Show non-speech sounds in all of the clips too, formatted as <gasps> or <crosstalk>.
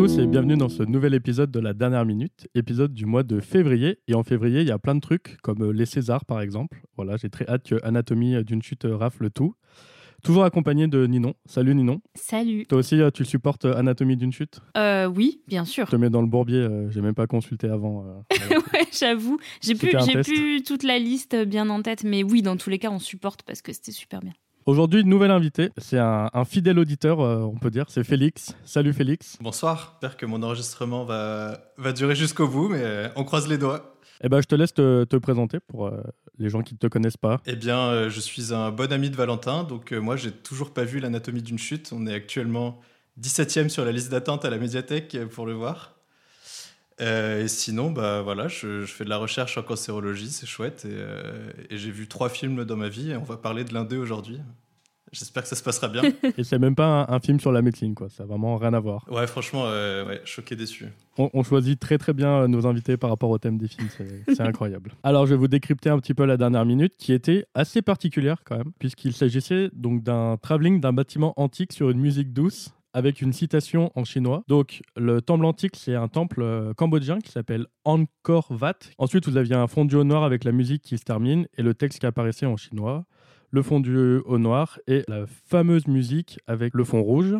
tous et bienvenue dans ce nouvel épisode de la dernière minute, épisode du mois de février. Et en février, il y a plein de trucs, comme euh, les Césars par exemple. Voilà, j'ai très hâte que Anatomie d'une chute euh, rafle tout. Toujours accompagné de Ninon. Salut Ninon. Salut. Toi aussi, euh, tu supportes Anatomie d'une chute? Euh, oui, bien sûr. Je te mets dans le bourbier, euh, j'ai même pas consulté avant. euh, <laughs> ouais, j'avoue. J'ai plus, plus toute la liste bien en tête, mais oui, dans tous les cas, on supporte parce que c'était super bien. Aujourd'hui, nouvel invité. C'est un, un fidèle auditeur, euh, on peut dire. C'est Félix. Salut Félix. Bonsoir, j'espère que mon enregistrement va, va durer jusqu'au bout, mais euh, on croise les doigts. Eh ben, je te laisse te, te présenter pour euh, les gens qui ne te connaissent pas. Eh bien, euh, je suis un bon ami de Valentin, donc moi, j'ai toujours pas vu l'anatomie d'une chute. On est actuellement 17e sur la liste d'attente à la médiathèque pour le voir. Euh, et sinon, bah voilà, je, je fais de la recherche en cancérologie, c'est chouette. Et, euh, et j'ai vu trois films dans ma vie, et on va parler de l'un d'eux aujourd'hui. J'espère que ça se passera bien. <laughs> Et c'est même pas un, un film sur la médecine, quoi. Ça a vraiment rien à voir. ouais, franchement, euh, ouais, choqué déçu. On, on choisit très très bien nos invités par rapport au thème des films, c'est <laughs> c'est incroyable. Alors je vais vous décrypter un petit peu la dernière minute qui était assez particulière quand même, puisqu'il s'agissait donc d'un travelling d'un bâtiment antique sur une musique douce avec une citation en chinois. Donc le temple antique, c'est un temple euh, cambodgien qui s'appelle Angkor Wat. Ensuite, vous aviez un fondu au noir avec la musique qui se termine et le texte qui apparaissait en chinois. Le fondu au noir et la fameuse musique avec le fond rouge.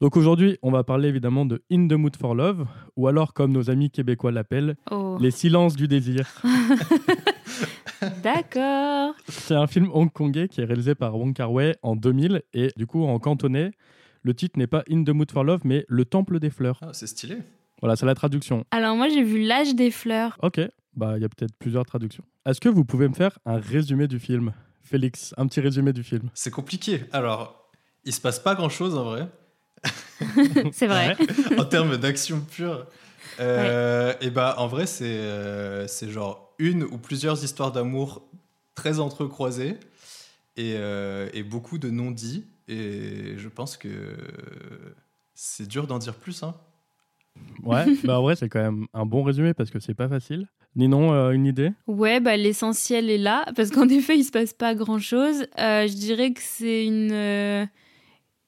Donc aujourd'hui, on va parler évidemment de In the Mood for Love, ou alors comme nos amis québécois l'appellent, Oh, Les Silences du désir. <laughs> d'accord. C'est un film hongkongais qui est réalisé par Wong Kar-wai en 2000 et du coup en cantonais, le titre n'est pas In the Mood for Love mais Le Temple des fleurs. Ah, c'est stylé. Voilà, c'est la traduction. Alors moi, j'ai vu L'âge des fleurs. Ok, bah il y a peut-être plusieurs traductions. Est-ce que vous pouvez me faire un résumé du film Félix, un petit résumé du film. C'est compliqué. Alors, il se passe pas grand-chose en vrai. <laughs> C'est vrai. <laughs> En termes d'action pure. Euh, Et bah, en vrai, c'est euh, c'est genre une ou plusieurs histoires d'amour très entrecroisées et, euh, et beaucoup de non-dits. Et je pense que c'est dur d'en dire plus. Hein. Ouais, <laughs> bah en vrai c'est quand même un bon résumé parce que c'est pas facile. Ninon, euh, une idée? Ouais, bah l'essentiel est là, parce qu'en <laughs> effet, il se passe pas grand-chose. Euh, je dirais que c'est une, euh,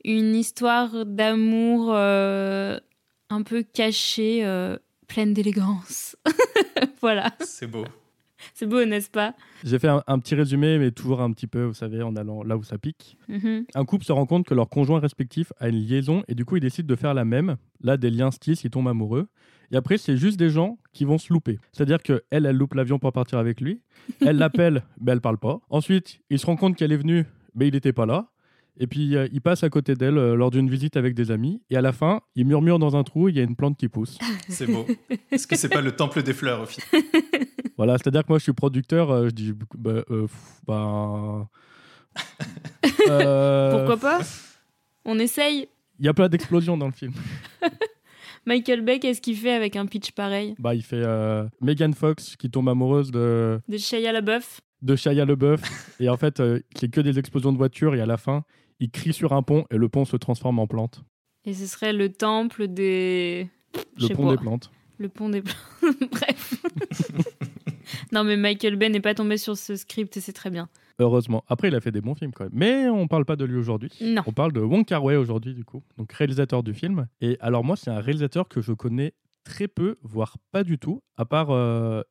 une histoire d'amour euh, un peu cachée, euh, pleine d'élégance. <laughs> voilà, C'est beau. <laughs> c'est beau, n'est-ce pas J'ai fait un, un petit résumé mais toujours un petit peu, vous savez, en allant là où ça pique. Mhm. Un couple se rend compte que leur conjoint respectif a une liaison et du coup ils décident de faire la même. Là, des liens se tissent, ils tombent amoureux. Et après, c'est juste des gens qui vont se louper. C'est-à-dire que elle, elle loupe l'avion pour partir avec lui. Elle <laughs> l'appelle, mais elle parle pas. Ensuite, il se rend compte qu'elle est venue, mais il n'était pas là. Et puis, euh, il passe à côté d'elle euh, lors d'une visite avec des amis. Et à la fin, il murmure dans un trou, il y a une plante qui pousse. <laughs> C'est beau. Est-ce que c'est pas le temple des fleurs au final <laughs> Voilà, c'est-à-dire que moi, je suis producteur, euh, je dis, bah, euh, pff, bah, <laughs> euh, Pourquoi pas On essaye. Il y a plein d'explosions dans le film. Michael Bay, qu'est-ce qu'il fait avec un pitch pareil? Bah, il fait euh, Megan Fox qui tombe amoureuse de, De Shia LaBeouf de Shia LeBeouf. et en fait, euh, c'est que des explosions de voitures. Et à la fin, il crie sur un pont et le pont se transforme en plante. Et ce serait le temple des... Le pont des plantes. Le pont des... <laughs> Bref. non mais Michael Bay n'est pas tombé sur ce script et c'est très bien. Heureusement. Après, il a fait des bons films quand même. Mais on parle pas de lui aujourd'hui. Non. On parle de Wong Kar-wai aujourd'hui, du coup. Donc, réalisateur du film. Et alors, moi, c'est un réalisateur que je connais très peu, voire pas du tout, à part euh,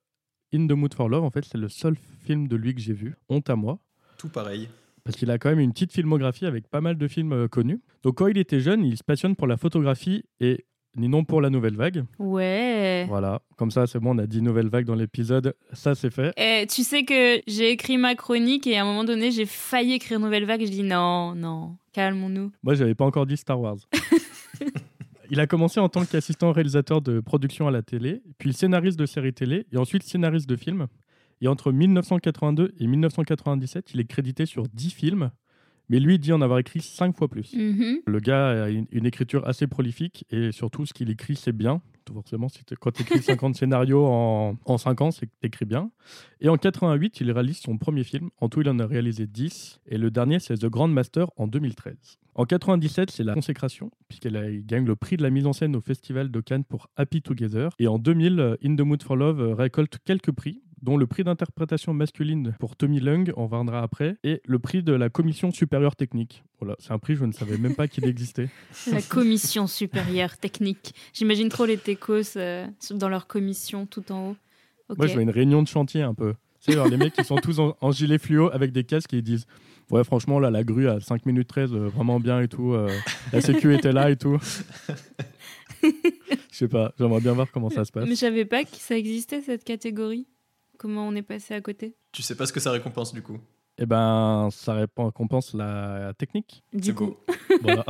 In the Mood for Love. En fait, c'est le seul film de lui que j'ai vu. Honte à moi. Tout pareil. Parce qu'il a quand même une petite filmographie avec pas mal de films euh, connus. Donc quand il était jeune, il se passionne pour la photographie et ni non pour la nouvelle vague. Ouais. Voilà, comme ça c'est bon, on a dit nouvelle vague dans l'épisode, ça c'est fait. Eh, tu sais que j'ai écrit ma chronique et à un moment donné j'ai failli écrire Nouvelle Vague je dis non, non, calmons-nous. Moi j'avais pas encore dit Star Wars. <laughs> il a commencé en tant qu'assistant réalisateur de production à la télé, puis scénariste de séries télé et ensuite scénariste de films. Et entre 1982 et 1997, il est crédité sur 10 films, mais lui dit en avoir écrit 5 fois plus. Mhm. Le gars a une, une écriture assez prolifique et surtout ce qu'il écrit c'est bien. Tout Forcément, quand tu écris 50 scénarios en, en 5 ans, c'est que tu écris bien. Et en 88, il réalise son premier film. En tout, il en a réalisé 10. Et le dernier, c'est The Grand Master en 2013. En 97, c'est la consécration, puisqu'il gagne le prix de la mise en scène au Festival de Cannes pour Happy Together. Et en 2000, euh, In the Mood for Love récolte quelques prix, dont le prix d'interprétation masculine pour Tommy Lung, on viendra après, et le prix de la commission supérieure technique. Voilà, c'est un prix, je ne savais même pas qu'il existait. <laughs> La commission supérieure technique. J'imagine trop les techos euh, dans leur commission tout en haut. Moi, je vois une réunion de chantier un peu. Genre, les mecs qui sont tous en, en gilet fluo avec des casques et ils disent Ouais, franchement, là, la grue à 5 minutes 13, euh, vraiment bien et tout. euh, la sécu était là et tout. <laughs> Je sais pas, j'aimerais bien voir comment ça se passe. Mais je savais pas que ça existait cette catégorie. Comment on est passé à côté? Tu sais pas ce que ça récompense du coup? Eh ben, ça récompense la technique. Du C'est coup, beau. <laughs> Voilà.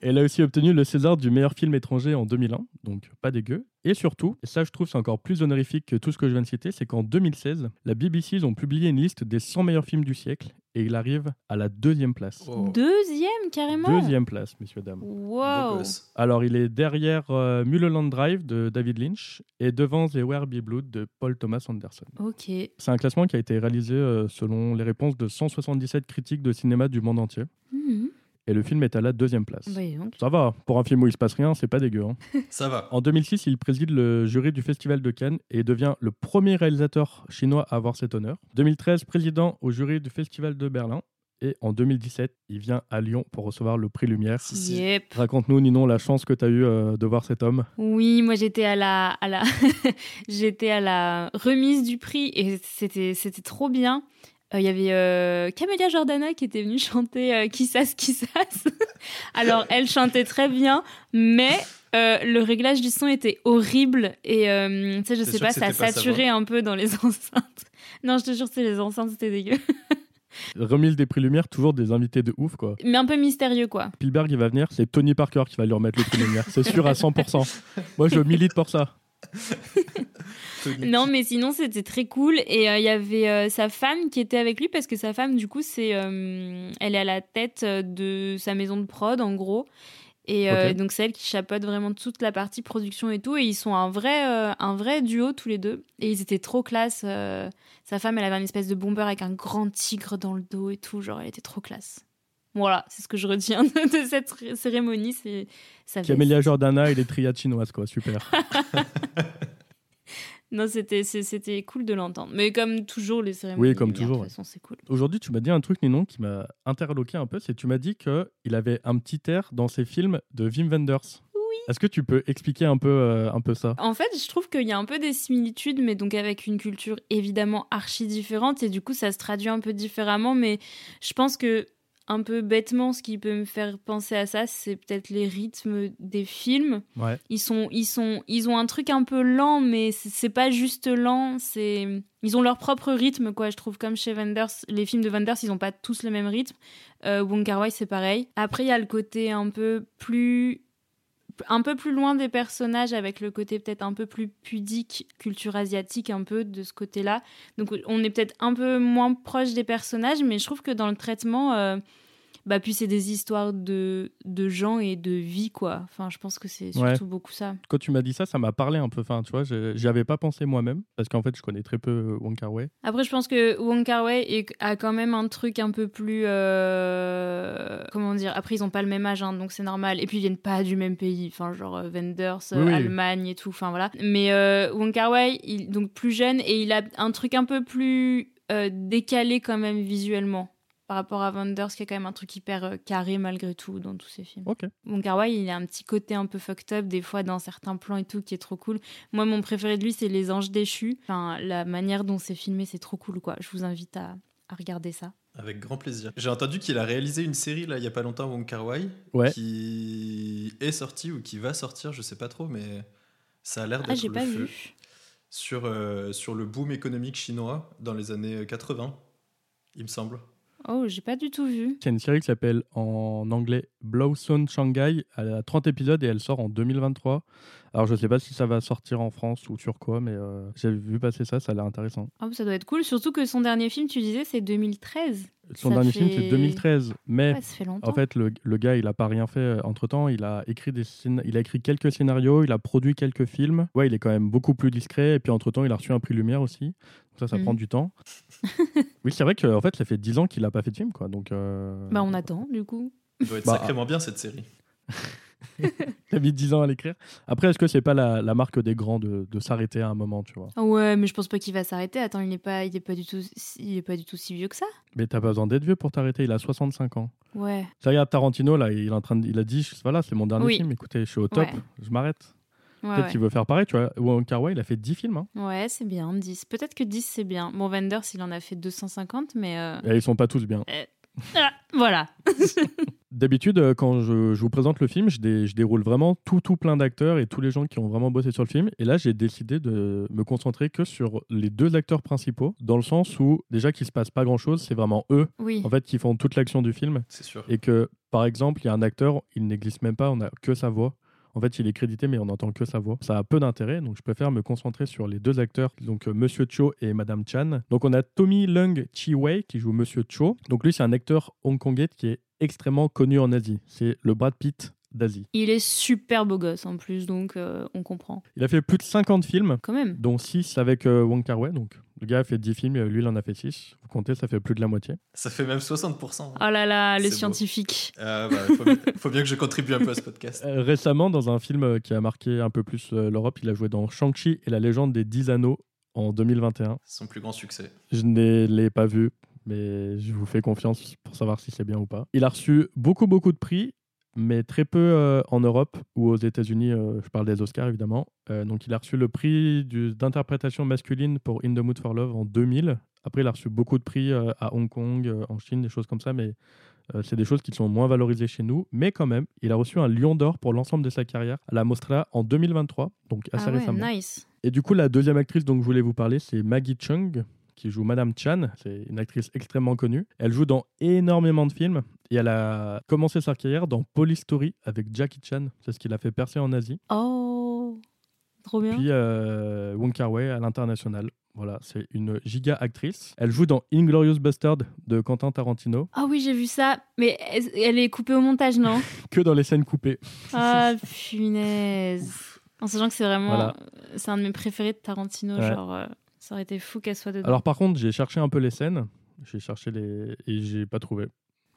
Elle a aussi obtenu le César du meilleur film étranger en 2001, donc pas dégueu. Et surtout, et ça je trouve c'est encore plus honorifique que tout ce que je viens de citer, c'est qu'en 2016, la BBC ils ont publié une liste des 100 meilleurs films du siècle et il arrive à la deuxième place. Oh, deuxième carrément? Deuxième place, messieurs, dames. Wow. Alors, il est derrière euh, Mulholland Drive de David Lynch et devant The Where Be Blood de Paul Thomas Anderson. Ok. C'est un classement qui a été réalisé euh, selon les réponses de 177 critiques de cinéma du monde entier. Mhm. Et le film est à la deuxième place. Donc. Ça va, pour un film où il se passe rien, c'est pas dégueu. hein. <laughs> Ça va. En 2006, il préside le jury du Festival de Cannes et devient le premier réalisateur chinois à avoir cet honneur. 2013, président au jury du Festival de Berlin. Et en 2017, il vient à Lyon pour recevoir le prix Lumière. Yep. Raconte-nous, Ninon, la chance que tu as eue euh, de voir cet homme. Oui, moi j'étais à la, à la, <laughs> j'étais à la remise du prix et c'était, c'était trop bien. Euh, Il y avait euh, Camélia Jordana qui était venue chanter euh, Qui sasse, qui sasse. <laughs> Alors elle chantait très bien, mais euh, le réglage du son était horrible et euh, tu sais, je sais pas, ça saturait un peu dans les <laughs> enceintes. Non, je te jure, c'est les enceintes, c'était dégueu. <laughs> Remise des prix Lumière, toujours des invités de ouf, quoi. Mais un peu mystérieux, quoi. Spielberg, il va venir, c'est Tony Parker qui va lui remettre le prix Lumière. C'est sûr à 100%. Moi, je milite pour ça. Non, mais sinon, c'était très cool. Et euh, il y avait euh, sa femme qui était avec lui parce que sa femme, du coup, c'est, euh, elle est à la tête euh, de sa maison de prod, en gros. Et euh, donc, c'est elle qui chapeaute vraiment toute la partie production et tout. Et ils sont un vrai, euh, un vrai duo, tous les deux. Et ils étaient trop classe. euh, sa femme, elle avait une espèce de bomber avec un grand tigre dans le dos et tout. Genre, elle était trop classe. Voilà, c'est ce que je retiens de, de cette cé- cérémonie. C'est Camélia. Jordana et les triades chinoises, quoi. Super. <laughs> Non, c'était cool de l'entendre. Mais comme toujours, les cérémonies. Oui, comme toujours, De toute façon, c'est cool. Aujourd'hui, tu m'as dit un truc, Ninon, qui m'a interloqué un peu. C'est tu m'as dit qu'il avait un petit air dans ses films de Wim Wenders. Oui. Est-ce que tu peux expliquer un peu, euh, un peu ça? En fait, je trouve qu'il y a un peu des similitudes, mais donc avec une culture évidemment archi différente, et du coup, ça se traduit un peu différemment. Mais je pense que, un peu bêtement, ce qui peut me faire penser à ça, c'est peut-être les rythmes des films. Ouais. Ils sont, ils sont, ils ont un truc un peu lent, mais c'est pas juste lent. C'est, ils ont leur propre rythme, quoi. Je trouve comme chez Wenders, les films de Wenders, ils ont pas tous le même rythme. Euh, Wong Kar Wai, c'est pareil. Après, il y a le côté un peu plus, un peu plus loin des personnages, avec le côté peut-être un peu plus pudique, culture asiatique, un peu de ce côté-là. Donc, on est peut-être un peu moins proche des personnages, mais je trouve que dans le traitement. Bah, puis c'est des histoires de, de gens et de vie, quoi. Enfin, je pense que c'est surtout Ouais. beaucoup ça. Quand tu m'as dit ça, ça m'a parlé un peu. Enfin, tu vois, j'y avais pas pensé moi-même parce qu'en fait, je connais très peu euh, Wong Kar Wai. Après, je pense que Wong Kar Wai a quand même un truc un peu plus. euh, comment dire Après, ils ont pas le même âge, hein, donc c'est normal. Et puis, ils viennent pas du même pays. Enfin, genre euh, Wenders, Oui, oui. Allemagne et tout. Enfin, voilà. Mais euh, Wong Kar Wai, il, donc plus jeune, et il a un truc un peu plus euh, décalé quand même visuellement. Par rapport à Wenders, qui a quand même un truc hyper euh, carré malgré tout dans tous ses films. Ok. Mon Kar-wai, il a un petit côté un peu fucked up des fois dans certains plans et tout qui est trop cool. Moi, mon préféré de lui, c'est Les Anges déchus. Enfin, la manière dont c'est filmé, c'est trop cool, quoi. Je vous invite à, à regarder ça. Avec grand plaisir. J'ai entendu qu'il a réalisé une série là il y a pas longtemps, Wong Kar Wai, Ouais. qui est sortie ou qui va sortir, je sais pas trop, mais ça a l'air Ah, d'être j'ai le pas feu vu. sur euh, sur le boom économique chinois dans les années 80, il me semble. Oh, j'ai pas du tout vu. Il y a une série qui s'appelle en anglais Blossom Shanghai. Elle a 30 épisodes et elle sort en 2023. Alors, je sais pas si ça va sortir en France ou sur quoi, mais euh, j'ai vu passer ça, ça a l'air intéressant. Ah, ça doit être cool. Surtout que son dernier film, tu disais, c'est 2013. Son Ça dernier film, c'est 2013, mais Ouais, fait. En fait, le, le gars, il a pas rien fait entre temps. Il a écrit des scén- il a écrit quelques scénarios, il a produit quelques films. Ouais, il est quand même beaucoup plus discret. Et puis entre temps, il a reçu un prix Lumière aussi. Donc ça, ça Mhm. prend du temps. <laughs> oui, c'est vrai que en fait, ça fait 10 ans qu'il a pas fait de film, quoi. Donc. euh, Bah, on attend, du coup. Il doit être Bah, sacrément bien cette série. <laughs> T'as mis 10 ans à l'écrire. Après, est-ce que c'est pas la, la marque des grands de, de s'arrêter à un moment, tu vois? Ouais, mais je pense pas qu'il va s'arrêter. Attends, il n'est pas, il est pas du tout, il est pas du tout si vieux que ça. Mais t'as pas besoin d'être vieux pour t'arrêter, il a 65 ans. Ouais. Ça regarde Tarantino, là, il, est en train de- il a dit, voilà, c'est mon dernier Oui. film, écoutez, je suis au top, Ouais. je m'arrête. Ouais, Peut-être ouais. qu'il veut faire pareil, tu vois. Wong Kar-wai, il a fait 10 films, hein. Ouais, c'est bien, 10. Peut-être que 10, c'est bien. Bon, Wenders, il en a fait 250, mais... euh, et ils sont pas tous bien. ah, voilà. <laughs> D'habitude, euh, quand je, je vous présente le film, je, dé- je déroule vraiment tout, tout plein d'acteurs et tous les gens qui ont vraiment bossé sur le film. Et là, j'ai décidé de me concentrer que sur les deux acteurs principaux, dans le sens où, déjà, qu'il se passe pas grand-chose, c'est vraiment eux, Oui. en fait, qui font toute l'action du film. C'est sûr. Et que, par exemple, il y a un acteur, il n'existe même pas, on a que sa voix. En fait, il est crédité, mais on n'entend que sa voix. Ça a peu d'intérêt, donc je préfère me concentrer sur les deux acteurs, donc euh, Monsieur Cho et Madame Chan. Donc on a Tommy Lung Chi Wei qui joue Monsieur Cho. Donc lui, c'est un acteur hongkongais qui est extrêmement connu en Asie. C'est le Brad Pitt d'Asie. Il est super beau gosse en plus, donc euh, on comprend. Il a fait plus de 50 films, Quand même. dont 6 avec euh, Wong Kar-wai. Donc le gars a fait 10 films, lui, il en a fait 6. Vous comptez, ça fait plus de la moitié. Ça fait même 60%. Oh là là, beau. scientifiques. Ah, bah, faut, bien- faut bien que je contribue un peu à ce podcast. Euh, récemment, dans un film euh, qui a marqué un peu plus euh, l'Europe, il a joué dans Shang-Chi et la légende des 10 anneaux en 2021. Son plus grand succès. Je ne l'ai pas vu, mais je vous fais confiance pour savoir si c'est bien ou pas. Il a reçu beaucoup, beaucoup de prix, mais très peu euh, en Europe ou aux États-Unis. euh, je parle des Oscars, évidemment. Euh, donc, il a reçu le prix d'interprétation masculine pour In the Mood for Love en 2000. Après, il a reçu beaucoup de prix à Hong Kong, en Chine, des choses comme ça, mais c'est des choses qui sont moins valorisées chez nous. Mais quand même, il a reçu un Lion d'Or pour l'ensemble de sa carrière à la Mostra en 2023, donc assez Ah ouais, récemment. nice. Et du coup, la deuxième actrice dont je voulais vous parler, c'est Maggie Chung, qui joue Madame Chan. C'est une actrice extrêmement connue. Elle joue dans énormément de films et elle a commencé sa carrière dans Police Story avec Jackie Chan. C'est ce qui l'a fait percer en Asie. Oh, trop bien. Puis euh, Wong Kar-wai à l'international. Voilà, c'est une giga actrice. Elle joue dans Inglorious Bastard de Quentin Tarantino, Ah oui, j'ai vu ça. Mais elle- est coupée au montage, non <laughs> que dans les scènes coupées. Ah, punaise. En sachant que c'est vraiment. Voilà. C'est un de mes préférés de Tarantino. Ouais. Genre, euh, ça aurait été fou qu'elle soit dedans. Alors par contre, j'ai cherché un peu les scènes. J'ai cherché les et j'ai pas trouvé.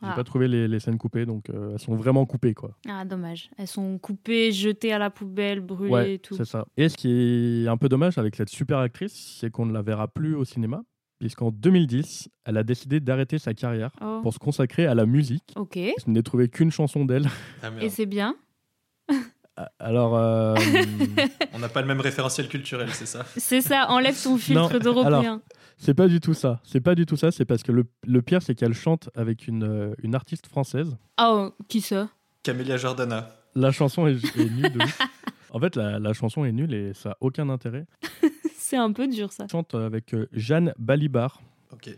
J'ai Ah. pas trouvé les, les scènes coupées, donc euh, elles sont vraiment coupées quoi. Ah, dommage. Elles sont coupées, jetées à la poubelle, brûlées Ouais, et tout. c'est ça. Et ce qui est un peu dommage avec cette super actrice, c'est qu'on ne la verra plus au cinéma, puisqu'en 2010, elle a décidé d'arrêter sa carrière Oh. pour se consacrer à la musique. Ok. Je n'ai trouvé qu'une chanson d'elle. Ah. Et c'est bien <laughs> Alors, euh, <laughs> On n'a pas le même référentiel culturel, c'est ça? C'est ça, enlève ton filtre Non, d'européen. c'est pas du tout ça. C'est pas du tout ça. C'est parce que le, le pire, c'est qu'elle chante avec une, euh, une artiste française. Oh, qui ça? Camélia Jordana. La chanson est, est nulle de ouf. <laughs> En fait, la, la chanson est nulle et ça n'a aucun intérêt. <laughs> C'est un peu dur ça. Elle chante avec euh, Jeanne Balibar.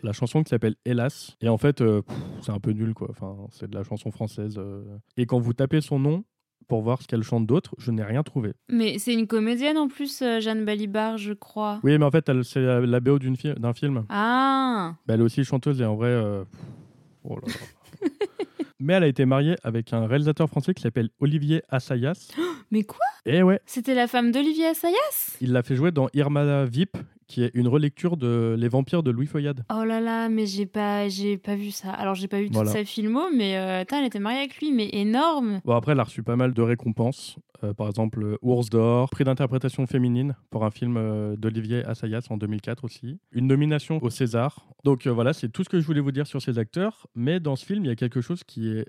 La chanson qui s'appelle Hélas. Et en fait, euh, c'est un peu nul, quoi. Enfin, c'est de la chanson française. euh. Et quand vous tapez son nom pour voir ce qu'elle chante d'autre, je n'ai rien trouvé. Mais c'est une comédienne en plus, euh, Jeanne Balibar, je crois. Oui, mais en fait, elle- c'est la, la BO d'une fi- d'un film. Ah Bah, elle est aussi chanteuse et en vrai. euh, oh là là. <laughs> mais elle a été mariée avec un réalisateur français qui s'appelle Olivier Assayas. <gasps> Mais quoi? Et ouais, C'était la femme d'Olivier Assayas? Il l'a fait jouer dans Irma Vip, qui est une relecture de Les Vampires de Louis Foyade. Oh là là, mais j'ai pas, j'ai pas vu ça. Alors j'ai pas vu toute Voilà. sa filmo, mais euh, tain, elle était mariée avec lui, mais énorme. Bon, après, elle a reçu pas mal de récompenses. Euh, par exemple, Ours d'Or, prix d'interprétation féminine pour un film euh, d'Olivier Assayas en 2004 aussi. Une nomination au César. Donc euh, voilà, c'est tout ce que je voulais vous dire sur ces acteurs. Mais dans ce film, il y a quelque chose qui est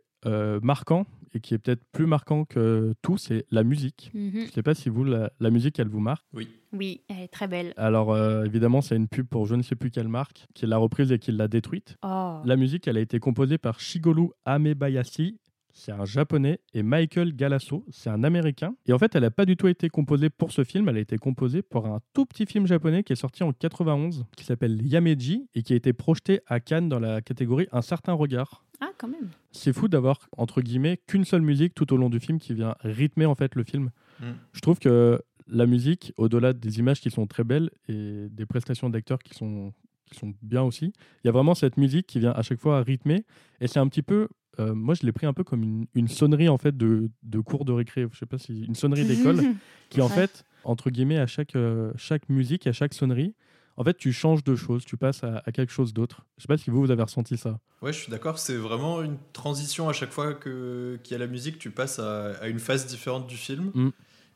marquant et qui est peut-être plus marquant que tout, c'est la musique. Mhm. Je sais pas si vous, la, la musique, elle vous marque. Oui. Oui, elle est très belle. Alors euh, évidemment, c'est une pub pour je ne sais plus quelle marque qui l'a reprise et qui l'a détruite. Oh. La musique, elle a été composée par Shigeru Amebayashi, c'est un japonais, et Michael Galasso, c'est un américain. Et en fait, elle n'a pas du tout été composée pour ce film, elle a été composée pour un tout petit film japonais qui est sorti en 91, qui s'appelle Yameji, et qui a été projeté à Cannes dans la catégorie Un certain regard. Ah, quand même. C'est fou d'avoir, entre guillemets, qu'une seule musique tout au long du film qui vient rythmer en fait le film. Mm. Je trouve que la musique, au-delà des images qui sont très belles et des prestations d'acteurs qui sont, qui sont bien aussi, il y a vraiment cette musique qui vient à chaque fois rythmer. Et c'est un petit peu, euh, moi je l'ai pris un peu comme une, une sonnerie en fait de, de cours de récré, je sais pas si une sonnerie d'école, <laughs> qui en Ouais. fait, entre guillemets, à chaque, euh, chaque musique, à chaque sonnerie, en fait, tu changes de choses, tu passes à, quelque chose d'autre. Je sais pas si vous, vous avez ressenti ça. Ouais, je suis d'accord. C'est vraiment une transition à chaque fois qu'il y a la musique, tu passes à, une phase différente du film. Mm.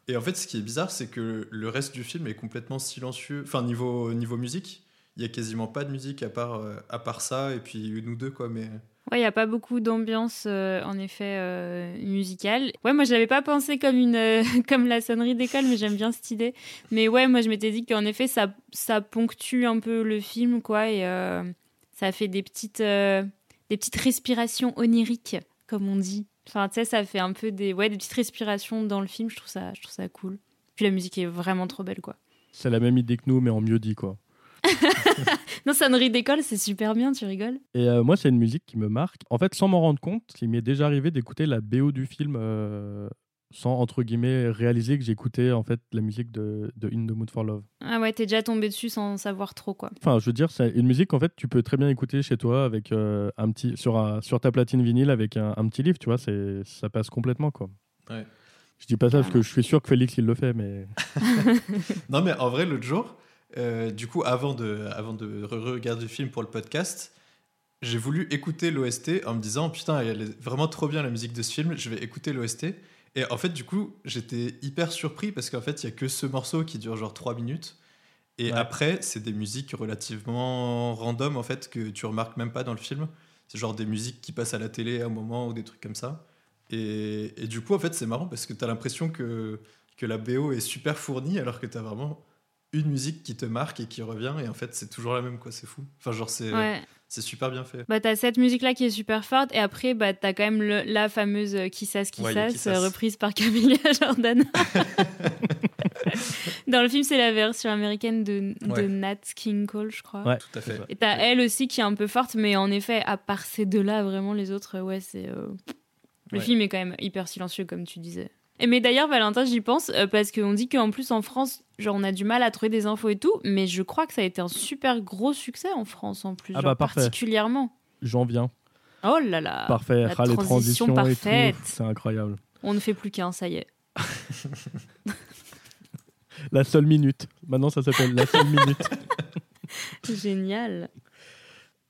Et en fait, ce qui est bizarre, c'est que le reste du film est complètement silencieux. Enfin, niveau, niveau musique, il y a quasiment pas de musique à part, euh, à part ça et puis une ou deux, quoi. Mais Ouais, il n'y a pas beaucoup d'ambiance, euh, en effet, euh, musicale. Ouais, moi, je l'avais pas pensé comme, une, euh, <laughs> comme la sonnerie d'école, mais j'aime bien cette idée. Mais ouais, moi, je m'étais dit qu'en effet, ça, ça ponctue un peu le film, quoi, et ça fait des petites, des petites respirations oniriques, comme on dit. Enfin, tu sais, ça fait un peu des, ouais, des petites respirations dans le film. Je trouve ça, je trouve ça cool. Puis la musique est vraiment trop belle, quoi. C'est la même idée que nous, mais en mieux dit, quoi. <laughs> non, sonnerie d'école, c'est super bien, tu rigoles. Et euh, moi, c'est une musique qui me marque. En fait, sans m'en rendre compte, il m'est déjà arrivé d'écouter la BO du film euh, sans, entre guillemets, réaliser que j'écoutais en fait la musique de, de, In the Mood for Love. Ah ouais, t'es déjà tombé dessus sans savoir trop, quoi. Enfin, je veux dire, c'est une musique qu'en fait, tu peux très bien écouter chez toi avec euh, un petit, sur, un, sur ta platine vinyle avec un, un petit livre, tu vois, ça passe complètement, quoi. Ouais. Je dis pas ça parce que je suis sûr que Félix il le fait, mais. <laughs> non, mais en vrai, l'autre jour, euh, du coup, avant de, avant de regarder le film pour le podcast, j'ai voulu écouter l'OST en me disant Putain, elle est vraiment trop bien la musique de ce film, je vais écouter l'OST. Et en fait, du coup, j'étais hyper surpris parce qu'en fait, il y a que ce morceau qui dure genre 3 minutes. Et après, c'est des musiques relativement random en fait que tu remarques même pas dans le film. C'est genre des musiques qui passent à la télé à un moment ou des trucs comme ça. Et, et du coup, en fait, c'est marrant parce que tu as l'impression que, que la BO est super fournie alors que tu as vraiment une musique qui te marque et qui revient et en fait c'est toujours la même quoi c'est fou. Enfin genre c'est c'est super bien fait. Bah t'as cette musique là qui est super forte et après bah t'as quand même la fameuse euh, qui sasse qui sasse reprise par <laughs> Camilla Jordan <laughs> dans le film c'est la version américaine de, de Nat King Cole je crois. Ouais tout à fait. et t'as elle aussi qui est un peu forte mais en effet à part ces deux là vraiment les autres ouais c'est euh, le film est quand même hyper silencieux comme tu disais et mais d'ailleurs, Valentin, j'y pense, euh, parce qu'on dit qu'en plus en France, genre on a du mal à trouver des infos et tout, mais je crois que ça a été un super gros succès en France en plus, ah bah, particulièrement. J'en viens. Oh là là. Parfait, la ah, les transitions parfaite. C'est incroyable. On ne fait plus qu'un, ça y est. <laughs> la seule minute. Maintenant, ça s'appelle la seule minute. <laughs> Génial.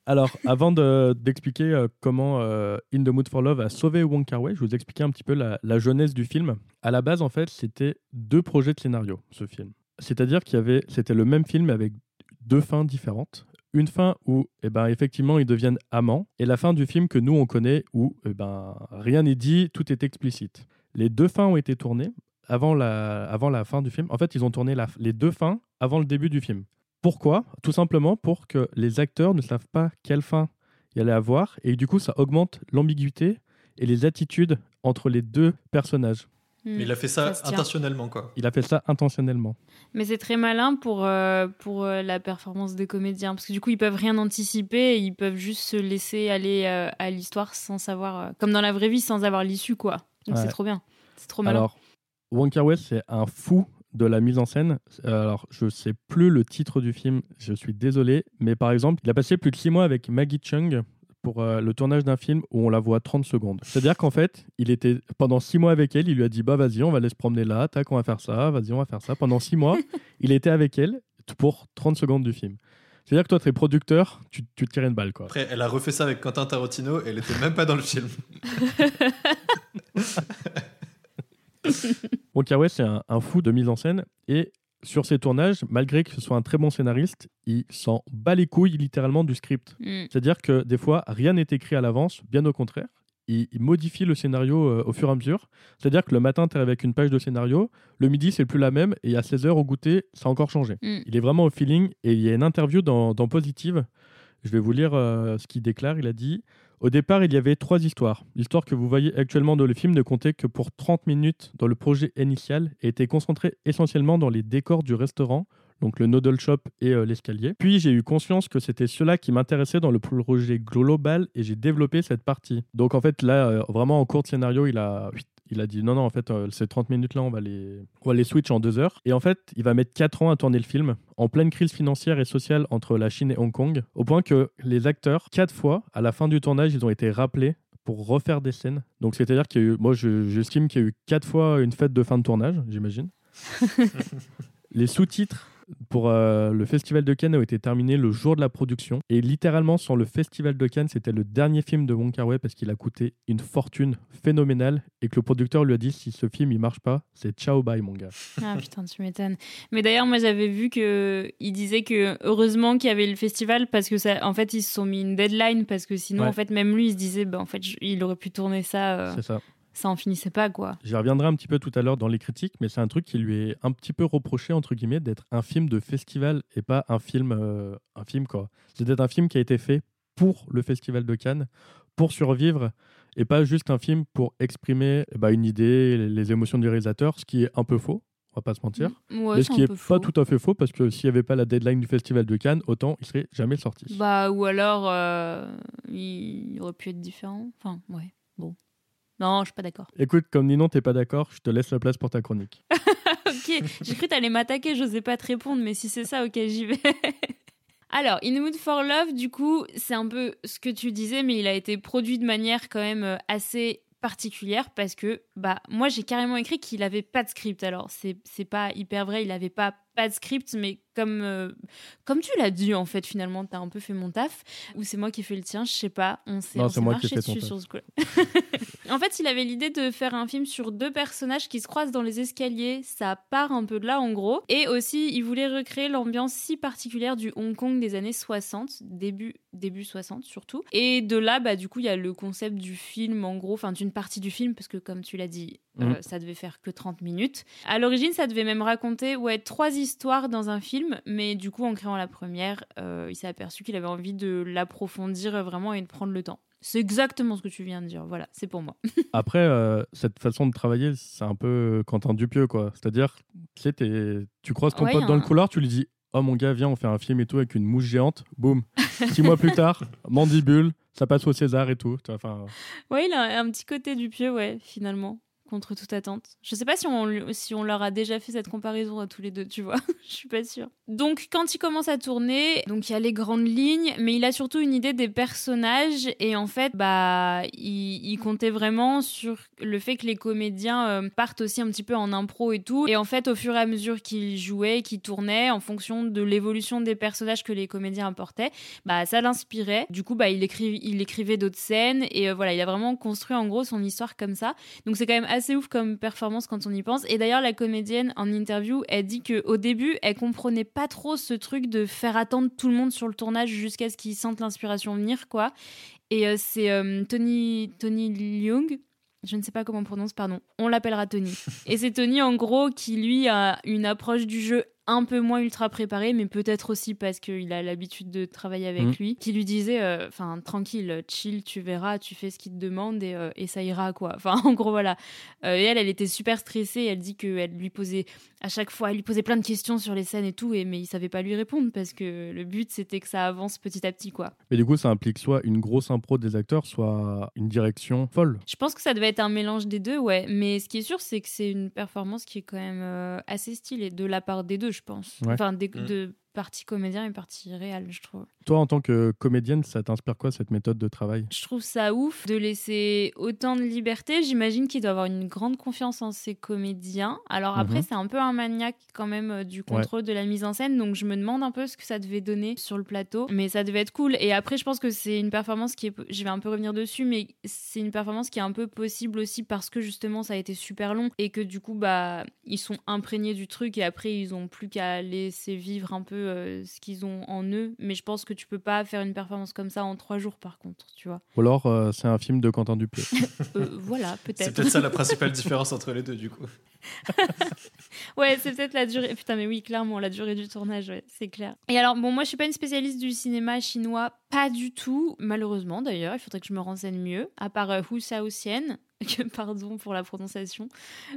Alors, avant d'expliquer euh, comment euh, In the Mood for Love a sauvé Wong Kar Wai, je vais vous expliquer un petit peu la, jeunesse du film. À la base, en fait, c'était deux projets de scénario, ce film. C'est-à-dire qu'il y avait, c'était le même film avec deux fins différentes. Une fin où, eh ben, effectivement, ils deviennent amants, et la fin du film que nous on connaît où, eh ben, rien n'est dit, tout est explicite. Les deux fins ont été tournées avant la, avant la fin du film. En fait, ils ont tourné les deux fins avant le début du film. Pourquoi? Tout simplement pour que les acteurs ne savent pas quelle fin il y allait avoir, et du coup, ça augmente l'ambiguïté et les attitudes entre les deux personnages. Mais il a fait ça, intentionnellement, quoi. Il a fait ça intentionnellement. Mais c'est très malin pour, euh, pour euh, la performance des comédiens, parce que du coup, ils peuvent rien anticiper, ils peuvent juste se laisser aller euh, à l'histoire sans savoir, comme dans la vraie vie, sans avoir l'issue, quoi. Donc c'est trop bien. C'est trop malin. Alors, Wong Kar Wai, c'est un fou de la mise en scène. Alors, je sais plus le titre du film, je suis désolé, mais par exemple, il a passé plus de six mois avec Maggie Chung pour euh, le tournage d'un film où on la voit 30 secondes. C'est-à-dire qu'en fait, il était pendant six mois avec elle, il lui a dit bah vas-y, on va aller se promener là, tac, on va faire ça, vas-y, on va faire ça. Pendant six mois, <laughs> il était avec elle pour 30 secondes du film. C'est-à-dire que toi, tu es producteur, tu, tu te tires une balle. Quoi. Après, elle a refait ça avec Quentin Tarantino et elle était même pas dans le film. <laughs> <laughs> Wong c'est un, fou de mise en scène et sur ses tournages, malgré que ce soit un très bon scénariste, il s'en bat les couilles littéralement du script. Mm. C'est-à-dire que des fois, rien n'est écrit à l'avance, bien au contraire. Il, modifie le scénario euh, au fur et à mesure. C'est-à-dire que le matin, tu es avec une page de scénario, le midi, c'est plus la même, et à 16h au goûter, ça a encore changé. Mm. Il est vraiment au feeling, et il y a une interview dans, Positive. Je vais vous lire euh, ce qu'il déclare. Il a dit au départ, il y avait trois histoires. L'histoire que vous voyez actuellement dans le film ne comptait que pour 30 minutes dans le projet initial et était concentrée essentiellement dans les décors du restaurant, donc le noodle shop et euh, l'escalier. Puis j'ai eu conscience que c'était cela qui m'intéressait dans le projet global et j'ai développé cette partie. Donc en fait là, euh, vraiment en cours de scénario, il a il a dit non, non, en fait, euh, ces 30 minutes-là, on, va les... on va les switch en deux heures. Et en fait, il va mettre 4 ans à tourner le film, en pleine crise financière et sociale entre la Chine et Hong Kong, au point que les acteurs, quatre fois, à la fin du tournage, ils ont été rappelés pour refaire des scènes. Donc, c'est-à-dire qu'il y a eu, moi, j'estime qu'il y a eu quatre fois une fête de fin de tournage, j'imagine. <laughs> les sous-titres pour euh, le festival de Cannes a été terminé le jour de la production. Et littéralement, sur le festival de Cannes, c'était le dernier film de Wong parce qu'il a coûté une fortune phénoménale et que le producteur lui a dit si ce film il marche pas, c'est ciao bye mon gars. <laughs> Ah putain, tu m'étonnes. Mais d'ailleurs, moi j'avais vu que il disait que heureusement qu'il y avait le festival parce que ça, en fait, ils se sont mis une deadline parce que sinon, Ouais. en fait, même lui, il se disait, bah, en fait, il aurait pu tourner ça, euh, C'est ça. Ça en finissait pas quoi. J'y reviendrai un petit peu tout à l'heure dans les critiques, mais c'est un truc qui lui est un petit peu reproché, entre guillemets, d'être un film de festival et pas un film, euh, un film quoi. C'est d'être un film qui a été fait pour le festival de Cannes, pour survivre, et pas juste un film pour exprimer ben, une idée, les- les émotions du réalisateur, ce qui est un peu faux, on va pas se mentir. Ouais, mais ce qui un est peu pas faux. tout à fait faux, parce que s'il n'y avait pas la deadline du festival de Cannes, autant il serait jamais sorti. Bah, ou alors, euh, il aurait pu être différent. Enfin, ouais, bon. Non, je suis pas d'accord. Écoute, comme Ninon, t'es pas d'accord, je te laisse la place pour ta chronique. <laughs> ok, j'ai cru t'allais m'attaquer, j'osais pas te répondre, mais si c'est ça, ok, j'y vais. <laughs> Alors, In the Mood for Love, du coup, c'est un peu ce que tu disais, mais il a été produit de manière quand même euh, assez particulière parce que bah moi j'ai carrément écrit qu'il avait pas de script alors c'est pas hyper vrai il avait pas pas de script mais comme euh, comme tu l'as dit en fait finalement t'as un peu fait mon taf ou c'est moi qui ai fait le tien je sais pas on s'est Non, on c'est s'est moi qui ai marché dessus sur ce coup <laughs> en fait il avait l'idée de faire un film sur deux personnages qui se croisent dans les escaliers. Ça part un peu de là en gros. Et aussi il voulait recréer l'ambiance si particulière du Hong Kong des années 60 début début 60 surtout. Et de là bah du coup il y a le concept du film en gros enfin d'une partie du film parce que comme tu l'as dit euh, Mhm. ça devait faire que 30 minutes. À l'origine ça devait même raconter ouais trois histoires dans un film. Mais du coup en créant la première euh, il s'est aperçu qu'il avait envie de l'approfondir vraiment et de prendre le temps c'est exactement ce que tu viens de dire voilà c'est pour moi <laughs> Après, euh, cette façon de travailler, c'est un peu Quentin Dupieux, quoi. C'est-à-dire, tu sais, tu croises ton Ouais, pote dans le couloir, tu lui dis Oh mon gars, viens, on fait un film et tout avec une mouche géante. Boum. <laughs> Six mois plus tard, mandibule, ça passe au César et tout. Enfin, Ouais, il a un petit côté du pieux, ouais, finalement, contre toute attente. Je sais pas si on, si on leur a déjà fait cette comparaison à tous les deux, tu vois. <laughs> Je suis pas sûre. Donc, quand il commence à tourner, donc il y a les grandes lignes, mais il a surtout une idée des personnages et en fait, bah, il, comptait vraiment sur le fait que les comédiens euh, partent aussi un petit peu en impro et tout. Et en fait, au fur et à mesure qu'ils jouaient, qu'ils tournaient, en fonction de l'évolution des personnages que les comédiens apportaient, bah ça l'inspirait. Du coup, bah il écrivait, il écrivait d'autres scènes et euh, voilà, il a vraiment construit en gros son histoire comme ça. Donc c'est quand même assez ouf comme performance quand on y pense. Et d'ailleurs, la comédienne en interview, elle dit que au début, elle comprenait pas trop ce truc de faire attendre tout le monde sur le tournage jusqu'à ce qu'ils sentent l'inspiration venir, quoi. Et euh, c'est euh, Tony Tony Leung. Je ne sais pas comment on prononce, pardon. On l'appellera Tony. Et c'est Tony, en gros, qui lui a une approche du jeu un peu moins ultra préparée, mais peut-être aussi parce qu'il a l'habitude de travailler avec Mhm. lui, qui lui disait, euh, enfin, tranquille, chill, tu verras, tu fais ce qu'il te demande et, euh, et ça ira, quoi. <laughs> Enfin, en gros, voilà. Euh, et elle, elle était super stressée. Elle dit qu'elle lui posait, à chaque fois, elle lui posait plein de questions sur les scènes et tout, et, mais il savait pas lui répondre parce que le but, c'était que ça avance petit à petit, quoi. mais du coup, ça implique soit une grosse impro des acteurs, soit une direction folle. Je pense que ça devait être un mélange des deux, ouais. Mais ce qui est sûr, c'est que c'est une performance qui est quand même assez stylée de la part des deux, je pense. Ouais. Enfin, des, Mm. de partie comédien et partie réelle, je trouve. Toi, en tant que comédienne, ça t'inspire quoi cette méthode de travail? Je trouve ça ouf de laisser autant de liberté. J'imagine qu'il doit avoir une grande confiance en ses comédiens. Alors après, Mhm. c'est un peu un maniaque quand même euh, du contrôle de la mise en scène. Donc je me demande un peu ce que ça devait donner sur le plateau. Mais ça devait être cool. Et après, je pense que c'est une performance qui est... Je vais un peu revenir dessus, mais c'est une performance qui est un peu possible aussi parce que justement, ça a été super long. Et que du coup, bah, ils sont imprégnés du truc. Et après, ils ont plus qu'à laisser vivre un peu euh, ce qu'ils ont en eux. Mais je pense que tu peux pas faire une performance comme ça en trois jours, par contre, tu vois. Ou alors, euh, c'est un film de Quentin Dupieux. <laughs> Euh, voilà, C'est peut-être. peut-être ça la principale différence entre les deux, du coup. <laughs> Ouais, c'est peut-être la durée. Putain, mais oui, clairement, la durée du tournage, ouais, c'est clair. Et alors, bon, moi, je suis pas une spécialiste du cinéma chinois, pas du tout, malheureusement d'ailleurs. Il faudrait que je me renseigne mieux, à part euh, Hu Shaoxian, que <laughs> pardon pour la prononciation,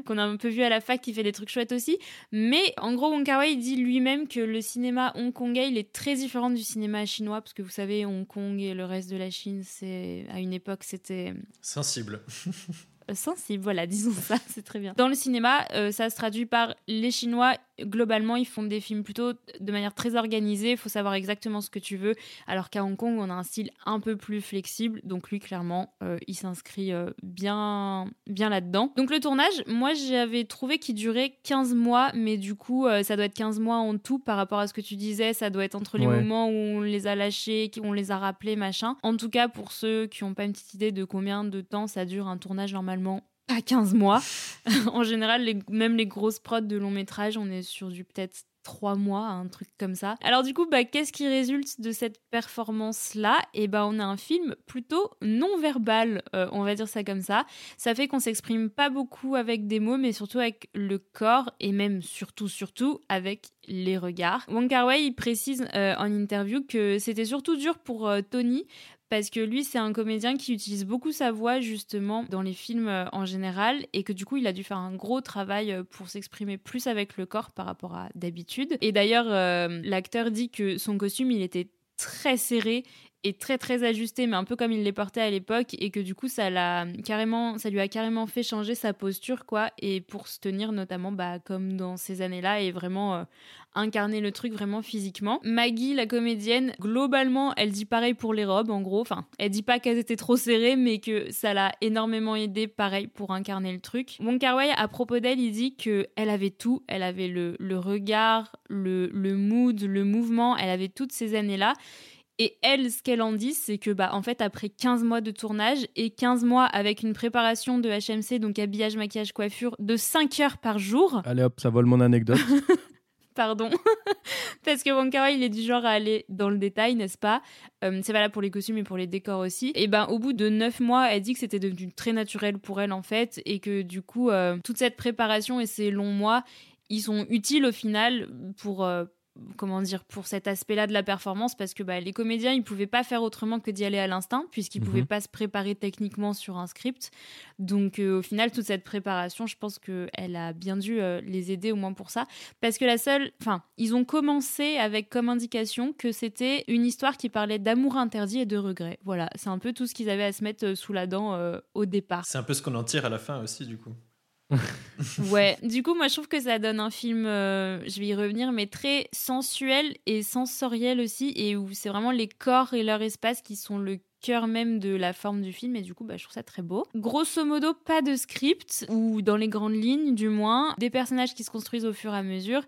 qu'on a un peu vu à la fac, qui fait des trucs chouettes aussi. Mais en gros, Wong Kar-wai dit lui-même que le cinéma hongkongais, il est très différent du cinéma chinois, parce que vous savez, Hong Kong et le reste de la Chine, c'est à une époque, c'était Sensible. <laughs> sensible, voilà, disons ça, <laughs> c'est très bien. Dans le cinéma, euh, ça se traduit par les Chinois globalement, ils font des films plutôt de manière très organisée. Il faut savoir exactement ce que tu veux. Alors qu'à Hong Kong, on a un style un peu plus flexible. Donc lui, clairement, euh, il s'inscrit euh, bien, bien là-dedans. Donc le tournage, moi, j'avais trouvé qu'il durait 15 mois, mais du coup, euh, ça doit être 15 mois en tout par rapport à ce que tu disais. Ça doit être entre les moments où on les a lâchés, où on les a rappelés, machin. En tout cas, pour ceux qui n'ont pas une petite idée de combien de temps ça dure un tournage normalement, à 15 mois. <laughs> en général, même les grosses prods de long métrage, on est sur du peut-être trois mois, un truc comme ça. Alors du coup, bah, qu'est-ce qui résulte de cette performance-là? Eh ben, on a un film plutôt non-verbal, euh, on va dire ça comme ça. Ça fait qu'on s'exprime pas beaucoup avec des mots, mais surtout avec le corps et même surtout, surtout avec les regards. Wong Kar Wai précise euh, en interview que c'était surtout dur pour euh, Tony parce que lui, c'est un comédien qui utilise beaucoup sa voix justement dans les films euh, en général et que du coup, il a dû faire un gros travail euh, pour s'exprimer plus avec le corps par rapport à d'habitude. Et d'ailleurs, euh, l'acteur dit que son costume, il était très serré et très très ajusté mais un peu comme il les portait à l'époque et que du coup ça l'a carrément ça lui a carrément fait changer sa posture quoi et pour se tenir notamment bah comme dans ces années-là et vraiment incarner le truc vraiment physiquement. Maggie, la comédienne, globalement, elle dit pareil pour les robes, en gros. Enfin, elle dit pas qu'elles étaient trop serrées, mais que ça l'a énormément aidé, pareil, pour incarner le truc. Wong à propos d'elle, il dit que elle avait tout. Elle avait le, regard, le, le mood, le mouvement. Elle avait toutes ces années-là. Et elle, ce qu'elle en dit, c'est que, bah, en fait, après 15 mois de tournage et 15 mois avec une préparation de HMC, donc habillage, maquillage, coiffure, de 5 heures par jour. Allez hop, ça vole mon anecdote. <laughs> pardon. <laughs> Parce que Wong il est du genre à aller dans le détail, n'est-ce pas? Euh, C'est valable pour les costumes et pour les décors aussi. Et ben, au bout de neuf mois, elle dit que c'était devenu très naturel pour elle, en fait, et que du coup, euh, toute cette préparation et ces longs mois, ils sont utiles au final pour, euh, comment dire pour cet aspect-là de la performance parce que bah, les comédiens ils pouvaient pas faire autrement que d'y aller à l'instinct puisqu'ils ne pouvaient mhm. pas se préparer techniquement sur un script. Donc euh, au final toute cette préparation je pense que elle a bien dû euh, les aider au moins pour ça. Parce que la seule enfin ils ont commencé avec comme indication que c'était une histoire qui parlait d'amour interdit et de regret voilà c'est un peu tout ce qu'ils avaient à se mettre euh, sous la dent au départ. C'est un peu ce qu'on en tire à la fin aussi du coup <laughs> ouais, du coup, moi je trouve que ça donne un film, euh, je vais y revenir, mais très sensuel et sensoriel aussi, et où c'est vraiment les corps et leur espace qui sont le cœur même de la forme du film et du coup bah, je trouve ça très beau. Grosso modo pas de script ou dans les grandes lignes du moins, des personnages qui se construisent au fur et à mesure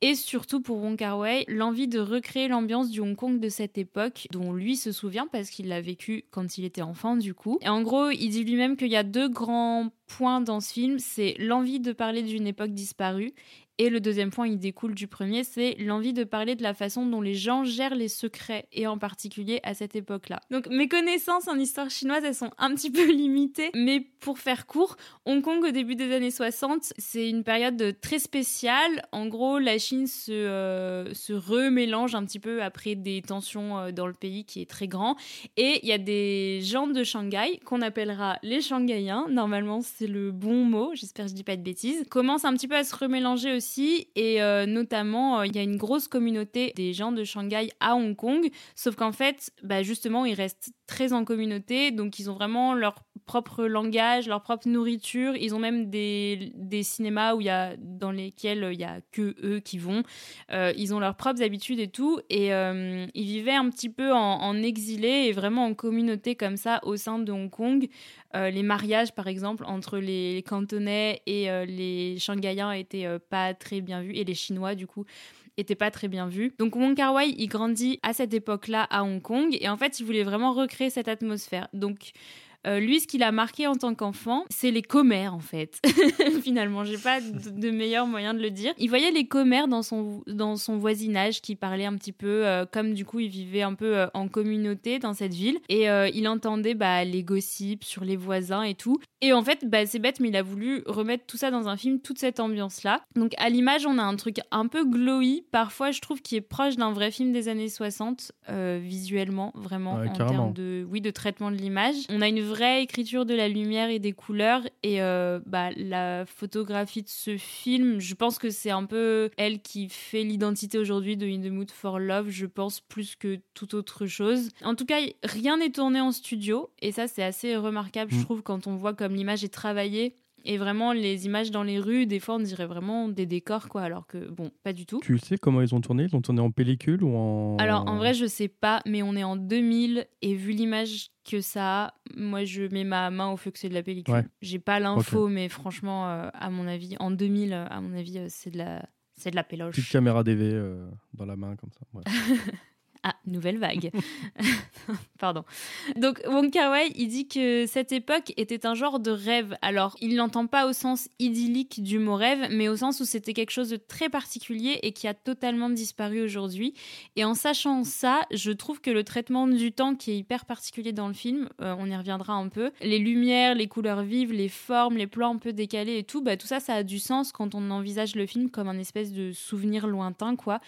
et surtout pour Wong Kar Wai, l'envie de recréer l'ambiance du Hong Kong de cette époque dont lui se souvient parce qu'il l'a vécu quand il était enfant du coup. Et en gros, il dit lui-même qu'il y a deux grands points dans ce film, c'est l'envie de parler d'une époque disparue et le deuxième point, il découle du premier, c'est l'envie de parler de la façon dont les gens gèrent les secrets, et en particulier à cette époque-là. Donc mes connaissances en histoire chinoise, elles sont un petit peu <laughs> limitées, mais pour faire court, Hong Kong au début des années 60, c'est une période très spéciale. En gros, la Chine se, euh, remélange un petit peu après des tensions euh, dans le pays qui est très grand, et il y a des gens de Shanghai, qu'on appellera les Shanghaïens, normalement c'est le bon mot, j'espère que je dis pas de bêtises, commencent un petit peu à se remélanger aussi et euh, notamment, euh, il y a une grosse communauté des gens de Shanghai à Hong Kong. Sauf qu'en fait, bah, justement, ils restent très en communauté. Donc, ils ont vraiment leur propre langage, leur propre nourriture. Ils ont même des, cinémas où y dans lesquels il y a que eux qui vont. Euh, ils ont leurs propres habitudes et tout. Et ils vivaient un petit peu en, en, exilé et vraiment en communauté comme ça au sein de Hong Kong. Les mariages, par exemple, entre les, Cantonais et les Shanghaïens étaient pas très bien vu et les Chinois du coup étaient pas très bien vus. Donc Wong Kar Wai, il grandit à cette époque-là à Hong Kong et en fait, il voulait vraiment recréer cette atmosphère. Donc euh, lui, ce qu'il a marqué en tant qu'enfant, c'est les commères en fait. <laughs> Finalement, j'ai pas de, meilleur moyen de le dire. Il voyait les commères dans son dans son voisinage qui parlait un petit peu euh, comme du coup il vivait un peu euh, en communauté dans cette ville et il entendait bah, les gossips sur les voisins et tout. Et en fait, bah, c'est bête, mais il a voulu remettre tout ça dans un film, toute cette ambiance-là. Donc à l'image, on a un truc un peu glowy, parfois je trouve qui est proche d'un vrai film des années 60, visuellement, vraiment, en termes de, oui, de traitement de l'image. On a une vraie écriture de la lumière et des couleurs. Et euh, bah, la photographie de ce film, je pense que c'est un peu elle qui fait l'identité aujourd'hui de In the Mood for Love, je pense, plus que toute autre chose. En tout cas, rien n'est tourné en studio. Et ça, c'est assez remarquable, je mm. trouve, quand on voit comme l'image est travaillée Et vraiment, les images dans les rues, des fois, on dirait vraiment des décors, quoi. Alors que, bon, pas du tout. Tu sais comment ils ont tourné? Ils ont tourné en pellicule ou en. Alors, en vrai, je sais pas, mais on est en 2000 et vu l'image que ça a, moi, je mets ma main au feu que c'est de la pellicule. Ouais. J'ai pas l'info, mais franchement, euh, à mon avis, en 2000, euh, à mon avis, euh, c'est de la. C'est de la péloche. Petite caméra DV euh, dans la main comme ça. Ouais. <laughs> Ah, nouvelle vague. <laughs> Pardon. Donc, Wong Kar-wai, il dit que cette époque était un genre de rêve. Alors, il l'entend pas au sens idyllique du mot rêve, mais au sens où c'était quelque chose de très particulier et qui a totalement disparu aujourd'hui. Et en sachant ça, je trouve que le traitement du temps qui est hyper particulier dans le film, euh, on y reviendra un peu, les lumières, les couleurs vives, les formes, les plans un peu décalés et tout, bah, tout ça, ça a du sens quand on envisage le film comme un espèce de souvenir lointain, quoi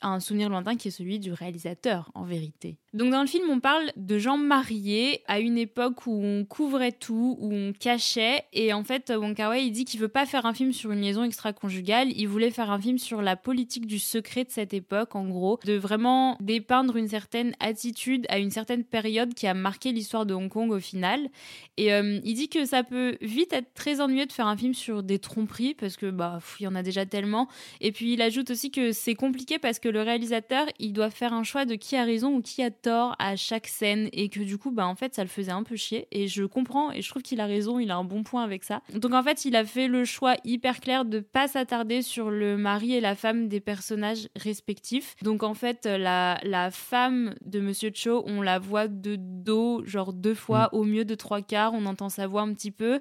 un souvenir lointain qui est celui du réalisateur en vérité. Donc dans le film, on parle de gens mariés à une époque où on couvrait tout, où on cachait. Et en fait Wong Kar-wai il dit qu'il veut pas faire un film sur une liaison extra-conjugale, il voulait faire un film sur la politique du secret de cette époque en gros, de vraiment dépeindre une certaine attitude à une certaine période qui a marqué l'histoire de Hong Kong au final. Et euh, il dit que ça peut vite être très ennuyeux de faire un film sur des tromperies parce que bah il y en a déjà tellement. Et puis il ajoute aussi que c'est compliqué parce que le réalisateur, il doit faire un choix de qui a raison ou qui a tort à chaque scène et que du coup, bah en fait, ça le faisait un peu chier. Et je comprends et je trouve qu'il a raison, il a un bon point avec ça. Donc en fait, il a fait le choix hyper clair de pas s'attarder sur le mari et la femme des personnages respectifs. Donc en fait, la, la femme de Monsieur Cho, on la voit de dos, genre deux fois, au mieux de trois quarts, on entend sa voix un petit peu.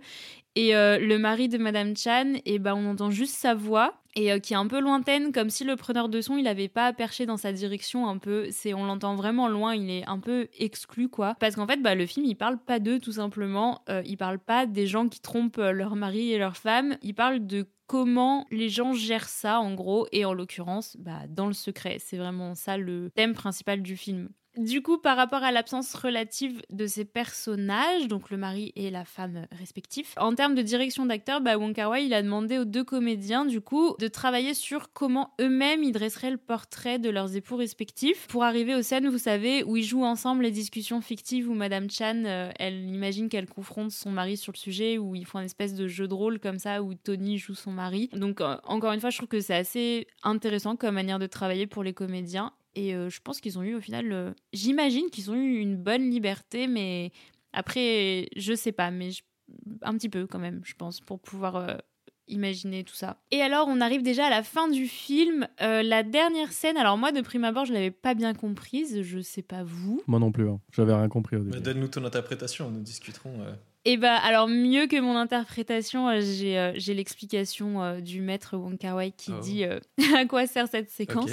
Et euh, le mari de Madame Chan, et ben on entend juste sa voix et euh, qui est un peu lointaine, comme si le preneur de son il avait pas perché dans sa direction un peu. C'est on l'entend vraiment loin, il est un peu exclu quoi. Parce qu'en fait, bah le film il parle pas d'eux tout simplement, euh, il parle pas des gens qui trompent euh, leur mari et leur femme, il parle de comment les gens gèrent ça en gros et en l'occurrence bah dans le secret. C'est vraiment ça le thème principal du film. Du coup, par rapport à l'absence relative de ces personnages, donc le mari et la femme respectifs, en termes de direction d'acteur, bah, Wong Kar-wai, il a demandé aux deux comédiens, du coup, de travailler sur comment eux-mêmes ils dresseraient le portrait de leurs époux respectifs pour arriver aux scènes, vous savez, où ils jouent ensemble les discussions fictives où Madame Chan, euh, elle imagine qu'elle confronte son mari sur le sujet, où ils font une espèce de jeu de rôle comme ça, où Tony joue son mari. Donc, euh, encore une fois, je trouve que c'est assez intéressant comme manière de travailler pour les comédiens. Et euh, je pense qu'ils ont eu au final, euh, j'imagine qu'ils ont eu une bonne liberté, mais après, je sais pas, mais je- un petit peu quand même, je pense, pour pouvoir euh, imaginer tout ça. Et alors, on arrive déjà à la fin du film. Euh, la dernière scène, alors moi, de prime abord, je l'avais pas bien comprise, je sais pas vous. Moi non plus, hein. j'avais rien compris au début. Donne-nous ton interprétation, nous discuterons. Et bah, alors mieux que mon interprétation, euh, j'ai euh, j'ai l'explication euh, du maître Wong Kar-wai qui Oh. dit <laughs> à quoi sert cette séquence.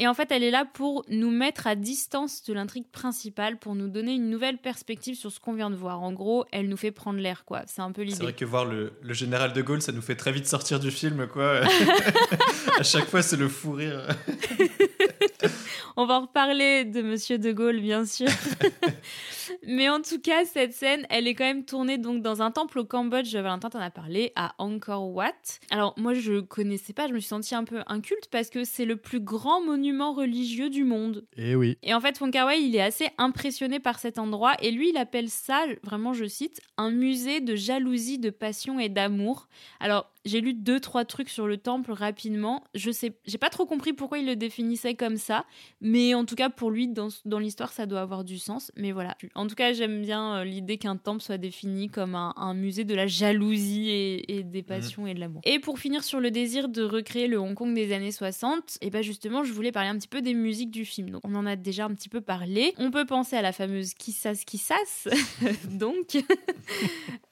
Et en fait, elle est là pour nous mettre à distance de l'intrigue principale, pour nous donner une nouvelle perspective sur ce qu'on vient de voir. En gros, elle nous fait prendre l'air, quoi. C'est un peu C'est l'idée. vrai que voir le, le général de Gaulle, ça nous fait très vite sortir du film, quoi. <laughs> <laughs> à chaque fois, c'est le fou rire. On va en reparler de Monsieur de Gaulle, bien sûr. Mais en tout cas, cette scène, elle est quand même tournée donc dans un temple au Cambodge. Valentin t'en a parlé à Angkor Wat. Alors moi, je connaissais pas. Je me suis sentie un peu inculte parce que c'est le plus grand monument religieux du monde. Et oui, Et en fait, Wong Kar-wai, il est assez impressionné par cet endroit et lui, il appelle ça, vraiment, je cite, un musée de jalousie, de passion et d'amour. Alors, j'ai lu deux trois trucs sur le temple rapidement. Je sais, j'ai pas trop compris pourquoi il le définissait comme ça, mais en tout cas pour lui, dans, dans l'histoire, ça doit avoir du sens. Mais voilà. En tout cas, j'aime bien euh, l'idée qu'un temple soit défini comme un, un musée de la jalousie et, et des passions et de l'amour. Et pour finir sur le désir de recréer le Hong Kong des années 60, et ben justement, je voulais parler un petit peu des musiques du film. Donc, on en a déjà un petit peu parlé. On peut penser à la fameuse Kissas <laughs> Kissas, donc. <laughs>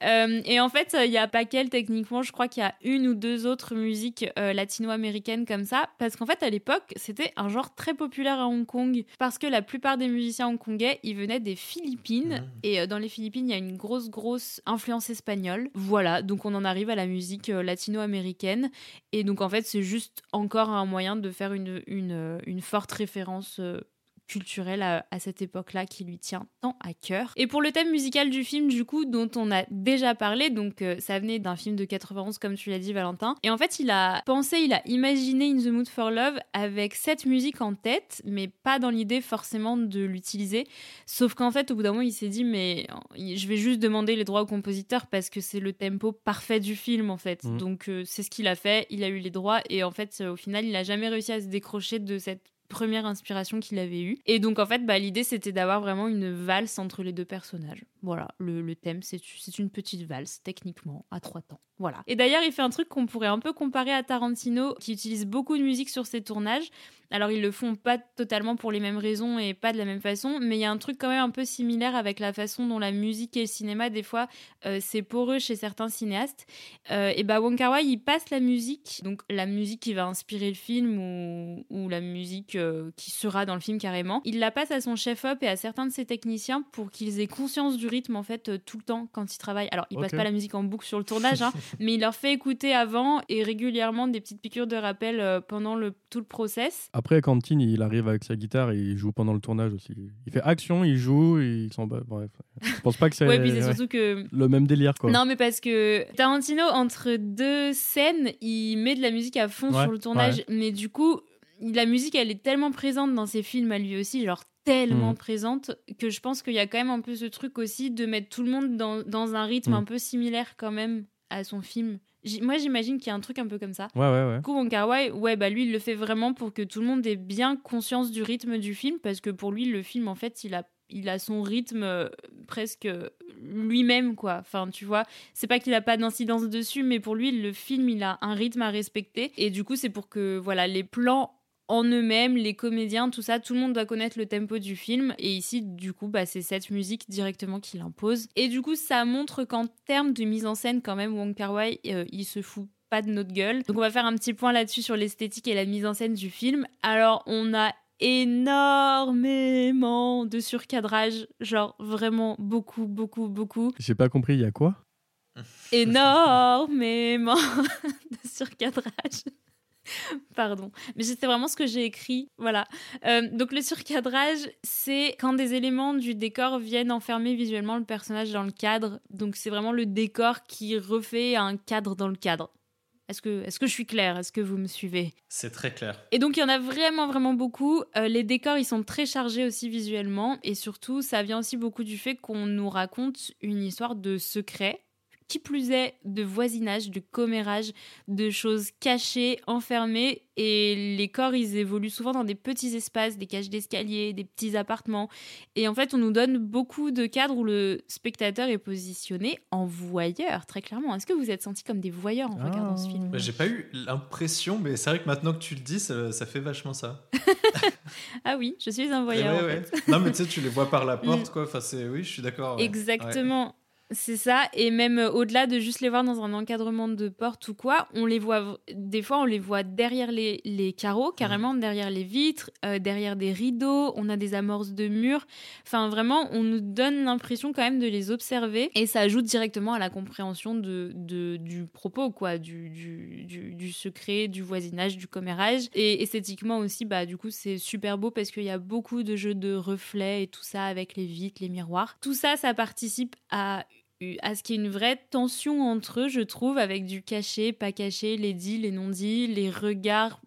Euh, et en fait, il y a pas qu'elle techniquement, je crois qu'il y a une ou deux autres musiques euh, latino-américaines comme ça, parce qu'en fait, à l'époque, c'était un genre très populaire à Hong Kong, parce que la plupart des musiciens hongkongais, ils venaient des Philippines, Mhm. et euh, dans les Philippines, il y a une grosse, grosse influence espagnole. Voilà, donc on en arrive à la musique euh, latino-américaine, et donc en fait, c'est juste encore un moyen de faire une, une, une forte référence. Euh, culturel à, cette époque-là qui lui tient tant à cœur. Et pour le thème musical du film, du coup, dont on a déjà parlé, donc euh, ça venait d'un film de 91, comme tu l'as dit, Valentin. Et en fait, il a pensé, il a imaginé In the Mood for Love avec cette musique en tête, mais pas dans l'idée forcément de l'utiliser. Sauf qu'en fait, au bout d'un moment, il s'est dit, mais je vais juste demander les droits au compositeur parce que c'est le tempo parfait du film, en fait. Mmh. Donc, euh, c'est ce qu'il a fait, il a eu les droits, et en fait, au final, il a jamais réussi à se décrocher de cette première inspiration qu'il avait eue. Et donc, en fait, bah, l'idée, c'était d'avoir vraiment une valse entre les deux personnages. Voilà, le, thème, c'est une petite valse, techniquement, à trois temps. Voilà. Et d'ailleurs, il fait un truc qu'on pourrait un peu comparer à Tarantino, qui utilise beaucoup de musique sur ses tournages. Alors, ils le font pas totalement pour les mêmes raisons et pas de la même façon, mais il y a un truc quand même un peu similaire avec la façon dont la musique et le cinéma, des fois, euh, c'est poreux chez certains cinéastes. Euh, et bah, Wong Kar Wai, il passe la musique, donc la musique qui va inspirer le film ou, ou la musique euh, qui sera dans le film carrément. Il la passe à son chef-op et à certains de ses techniciens pour qu'ils aient conscience du rythme, en fait, tout le temps quand ils travaillent. Alors, il passe pas la musique en boucle sur le tournage, hein, <laughs> mais il leur fait écouter avant et régulièrement des petites piqûres de rappel pendant le, tout le process. Après, Quentin, il arrive avec sa guitare et il joue pendant le tournage aussi. Il fait action, il joue, il s'en bat. Bref, je pense pas que c'est que... le même délire. Quoi. Non, mais parce que Tarantino, entre deux scènes, il met de la musique à fond sur le tournage. Mais du coup, la musique, elle est tellement présente dans ses films à lui aussi, genre tellement mm. présente, que je pense qu'il y a quand même un peu ce truc aussi de mettre tout le monde dans, dans un rythme mm. un peu similaire quand même à son film. Moi, j'imagine qu'il y a un truc un peu comme ça. Ouais, ouais, ouais. Du coup, ouais, bah lui, il le fait vraiment pour que tout le monde ait bien conscience du rythme du film, parce que pour lui, le film, en fait, il a, il a son rythme euh, presque lui-même, quoi. Enfin, tu vois, c'est pas qu'il a pas d'incidence dessus, mais pour lui, le film, il a un rythme à respecter. Et du coup, c'est pour que, voilà, les plans en eux-mêmes, les comédiens, tout ça, tout le monde doit connaître le tempo du film. Et ici, du coup, bah, c'est cette musique directement qui l'impose. Et du coup, ça montre qu'en termes de mise en scène, quand même, Wong Kar Wai, euh, il se fout pas de notre gueule. Donc, on va faire un petit point là-dessus sur l'esthétique et la mise en scène du film. Alors, on a énormément de surcadrage, genre vraiment beaucoup, beaucoup, beaucoup. J'ai pas compris, il y a quoi? Énormément <laughs> de surcadrage. <laughs> Pardon. Mais c'était vraiment ce que j'ai écrit. Voilà. Euh, donc le surcadrage, c'est quand des éléments du décor viennent enfermer visuellement le personnage dans le cadre. Donc c'est vraiment le décor qui refait un cadre dans le cadre. Est-ce que, est que je suis claire? Est-ce que vous me suivez? C'est très clair. Et donc, il y en a vraiment, vraiment beaucoup. Euh, les décors, ils sont très chargés aussi visuellement. Et surtout, ça vient aussi beaucoup du fait qu'on nous raconte une histoire de secret qui plus est de voisinage, de commérage, de choses cachées, enfermées. Et les corps, ils évoluent souvent dans des petits espaces, des cages d'escalier, des petits appartements. Et en fait, on nous donne beaucoup de cadres où le spectateur est positionné en voyeur, très clairement. Est-ce que vous êtes senti comme des voyeurs en regardant ce film? Bah, J'ai pas eu l'impression, mais c'est vrai que maintenant que tu le dis, ça, fait vachement ça. <laughs> ah oui, je suis un voyeur. Non, mais tu sais, tu les vois par la <laughs> porte, quoi. Enfin, c'est oui, je suis d'accord. Exactement. C'est ça, et même euh, au-delà de juste les voir dans un encadrement de porte ou quoi, on les voit, des fois on les voit derrière les, les carreaux, carrément derrière les vitres, euh, derrière des rideaux, on a des amorces de murs, enfin vraiment on nous donne l'impression quand même de les observer, et ça ajoute directement à la compréhension de, de du propos, quoi, du, du, du, secret, du voisinage, du commérage, et esthétiquement aussi, bah du coup c'est super beau parce qu'il y a beaucoup de jeux de reflets et tout ça avec les vitres, les miroirs, tout ça, ça participe à à ce qu'il y ait une vraie tension entre eux, je trouve, avec du caché, pas caché, les dits, les non-dits, les regards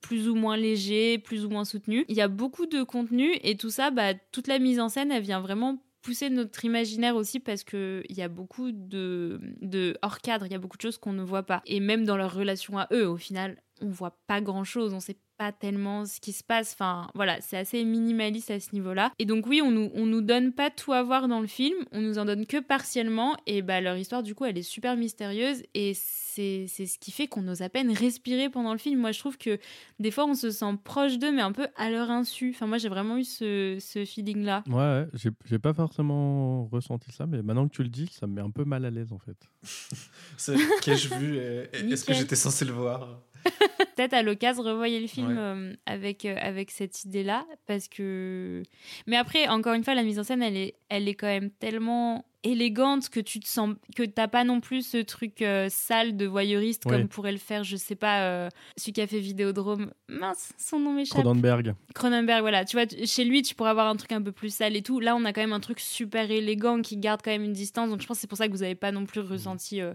plus ou moins légers, plus ou moins soutenus. Il y a beaucoup de contenu et tout ça, bah, toute la mise en scène, elle vient vraiment pousser notre imaginaire aussi parce qu'il y a beaucoup de, de hors cadre, il y a beaucoup de choses qu'on ne voit pas. Et même dans leur relation à eux, au final, on voit pas grand chose, on sait pas tellement ce qui se passe. Enfin, voilà, c'est assez minimaliste à ce niveau-là. Et donc, oui, on nous, on nous donne pas tout à voir dans le film, on nous en donne que partiellement. Et bah, leur histoire, du coup, elle est super mystérieuse. Et c'est ce qui fait qu'on ose à peine respirer pendant le film. Moi, je trouve que des fois, on se sent proche d'eux, mais un peu à leur insu. Enfin, moi, j'ai vraiment eu ce, ce feeling-là. Ouais, j'ai pas forcément ressenti ça, mais maintenant que tu le dis, ça me met un peu mal à l'aise, en fait. <laughs> Qu'ai-je vu? Est-ce que j'étais censé le voir? <laughs> Peut-être à l'occasion, revoyez le film euh, avec, euh, avec cette idée-là. Parce que. Mais après, encore une fois, la mise en scène, elle est, elle est quand même tellement élégante, que tu te sens, que t'as pas non plus ce truc euh, sale de voyeuriste comme pourrait le faire, je sais pas, euh, celui qui a fait Vidéodrome. Mince, son nom m'échappe. Cronenberg. Cronenberg, voilà. Tu vois, tu- chez lui, tu pourrais avoir un truc un peu plus sale et tout. Là, on a quand même un truc super élégant qui garde quand même une distance. Donc, je pense que c'est pour ça que vous avez pas non plus ressenti euh,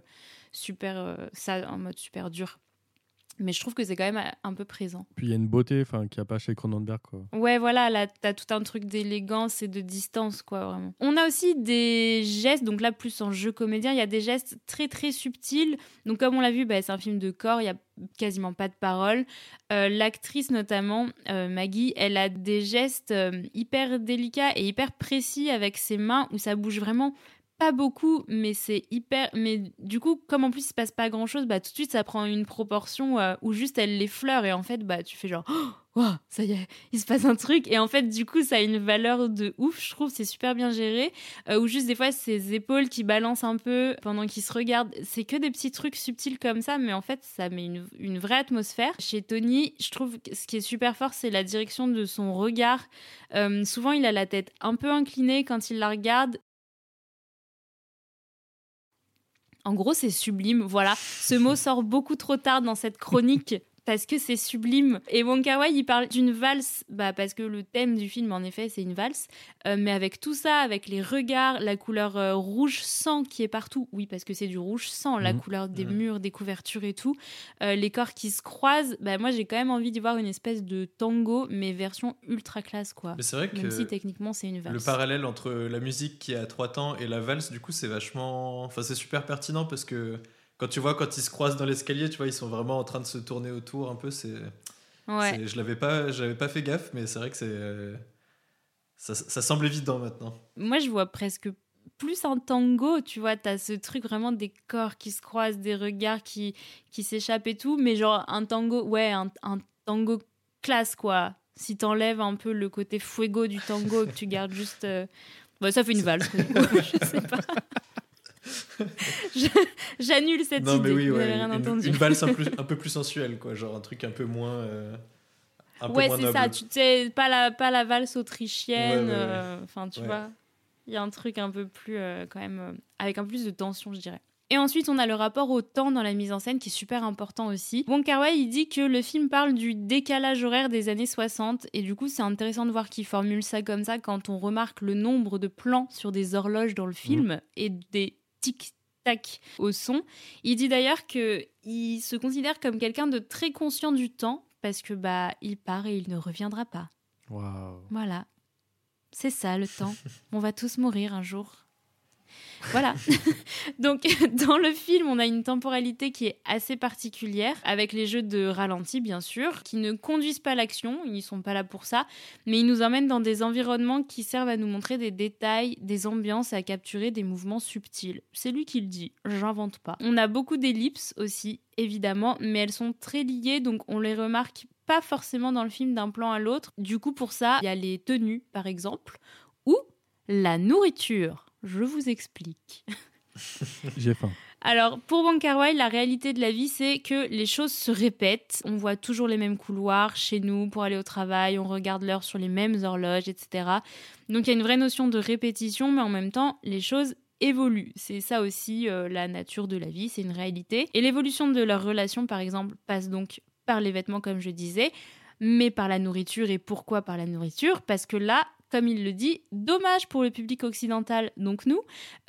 super ça en mode super dur. Mais je trouve que c'est quand même euh, un peu présent. Puis il y a une beauté enfin, qu'il n'y a pas chez Cronenberg. Quoi. Ouais, voilà, là, t'as tout un truc d'élégance et de distance, quoi, vraiment. On a aussi des gestes, donc là, plus en jeu comédien, il y a des gestes très, très subtils. Donc, comme on l'a vu, bah, c'est un film de corps, il y a quasiment pas de paroles. Euh, L'actrice, notamment, euh, Maggie, elle a des gestes euh, hyper délicats et hyper précis avec ses mains où ça bouge vraiment pas beaucoup, mais c'est hyper. Mais du coup, comme en plus il se passe pas grand chose, bah tout de suite ça prend une proportion euh, où juste elle l'effleure et en fait, bah tu fais genre, <gasps> oh, wow, ça y est, il se passe un truc. Et en fait, du coup, ça a une valeur de ouf, je trouve, c'est super bien géré. Euh, ou juste des fois, ses épaules qui balancent un peu pendant qu'il se regarde. C'est que des petits trucs subtils comme ça, mais en fait, ça met une, une vraie atmosphère. Chez Tony, je trouve que ce qui est super fort, c'est la direction de son regard. Euh, souvent, il a la tête un peu inclinée quand il la regarde. En gros, c'est sublime. Voilà, ce mot sort beaucoup trop tard dans cette chronique parce que c'est sublime. Et Wong Kar Wai, il parle d'une valse, bah parce que le thème du film, en effet, c'est une valse. Euh, mais avec tout ça, avec les regards, la couleur euh, rouge sang qui est partout. Oui, parce que c'est du rouge sang, la Mhm. couleur des murs, des couvertures et tout. Euh, les corps qui se croisent. Bah moi, j'ai quand même envie d'y voir une espèce de tango, mais version ultra classe, quoi. Mais c'est vrai que Même si techniquement, c'est une valse. le parallèle entre la musique qui a trois temps et la valse, du coup, c'est vachement. Enfin, c'est super pertinent parce que quand tu vois, quand ils se croisent dans l'escalier, tu vois, ils sont vraiment en train de se tourner autour un peu. C'est. Ouais. Je l'avais pas, j'avais pas fait gaffe, mais c'est vrai que c'est. euh, Ça, ça semble évident maintenant. moi je vois presque plus un tango, tu vois, t'as ce truc vraiment des corps qui se croisent, des regards qui, qui s'échappent et tout, mais genre un tango, ouais, un, un tango classe quoi. Si t'enlèves un peu le côté fuego du tango et que tu gardes juste... euh, bah, ça fait une <laughs> valse, je sais pas. J'annule cette non, idée, mais oui, ouais, rien une, entendu. une valse un, <laughs> plus- un peu plus sensuelle, quoi. Genre un truc un peu moins. euh, un ouais, c'est ça. Tu sais, pas la, pas la valse autrichienne. Ouais, ouais, ouais. euh, Enfin, tu vois, il y a un truc un peu plus, euh, quand même, euh, avec un peu plus de tension, je dirais. Et ensuite, on a le rapport au temps dans la mise en scène qui est super important aussi. Wong Kar Wai, il dit que le film parle du décalage horaire des années 60 et du coup, c'est intéressant de voir qu'il formule ça comme ça quand on remarque le nombre de plans sur des horloges dans le film et des tic-tac au son. Il dit d'ailleurs que il se considère comme quelqu'un de très conscient du temps parce que bah il part et il ne reviendra pas. Voilà. C'est ça le temps. <laughs> On va tous mourir un jour. Voilà. <laughs> Donc, <laughs> dans le film, on a une temporalité qui est assez particulière, avec les jeux de ralenti, bien sûr, qui ne conduisent pas l'action, ils sont pas là pour ça, mais ils nous emmènent dans des environnements qui servent à nous montrer des détails, des ambiances, à capturer des mouvements subtils. C'est lui qui le dit, j'invente pas. On a beaucoup d'ellipses aussi, évidemment, mais elles sont très liées, donc on les remarque pas forcément dans le film d'un plan à l'autre. Du coup, pour ça, il y a les tenues, par exemple, ou la nourriture. Je vous explique. <laughs> J'ai faim. Alors, pour Wong Kar Wai, la réalité de la vie, c'est que les choses se répètent. On voit toujours les mêmes couloirs chez nous pour aller au travail, on regarde l'heure sur les mêmes horloges, etc. Donc, il y a une vraie notion de répétition, mais en même temps, les choses évoluent. C'est ça aussi euh, la nature de la vie, c'est une réalité. Et l'évolution de leur relation, par exemple, passe donc par les vêtements, comme je disais, mais par la nourriture. Et pourquoi par la nourriture? Parce que là, comme il le dit, dommage pour le public occidental, donc nous,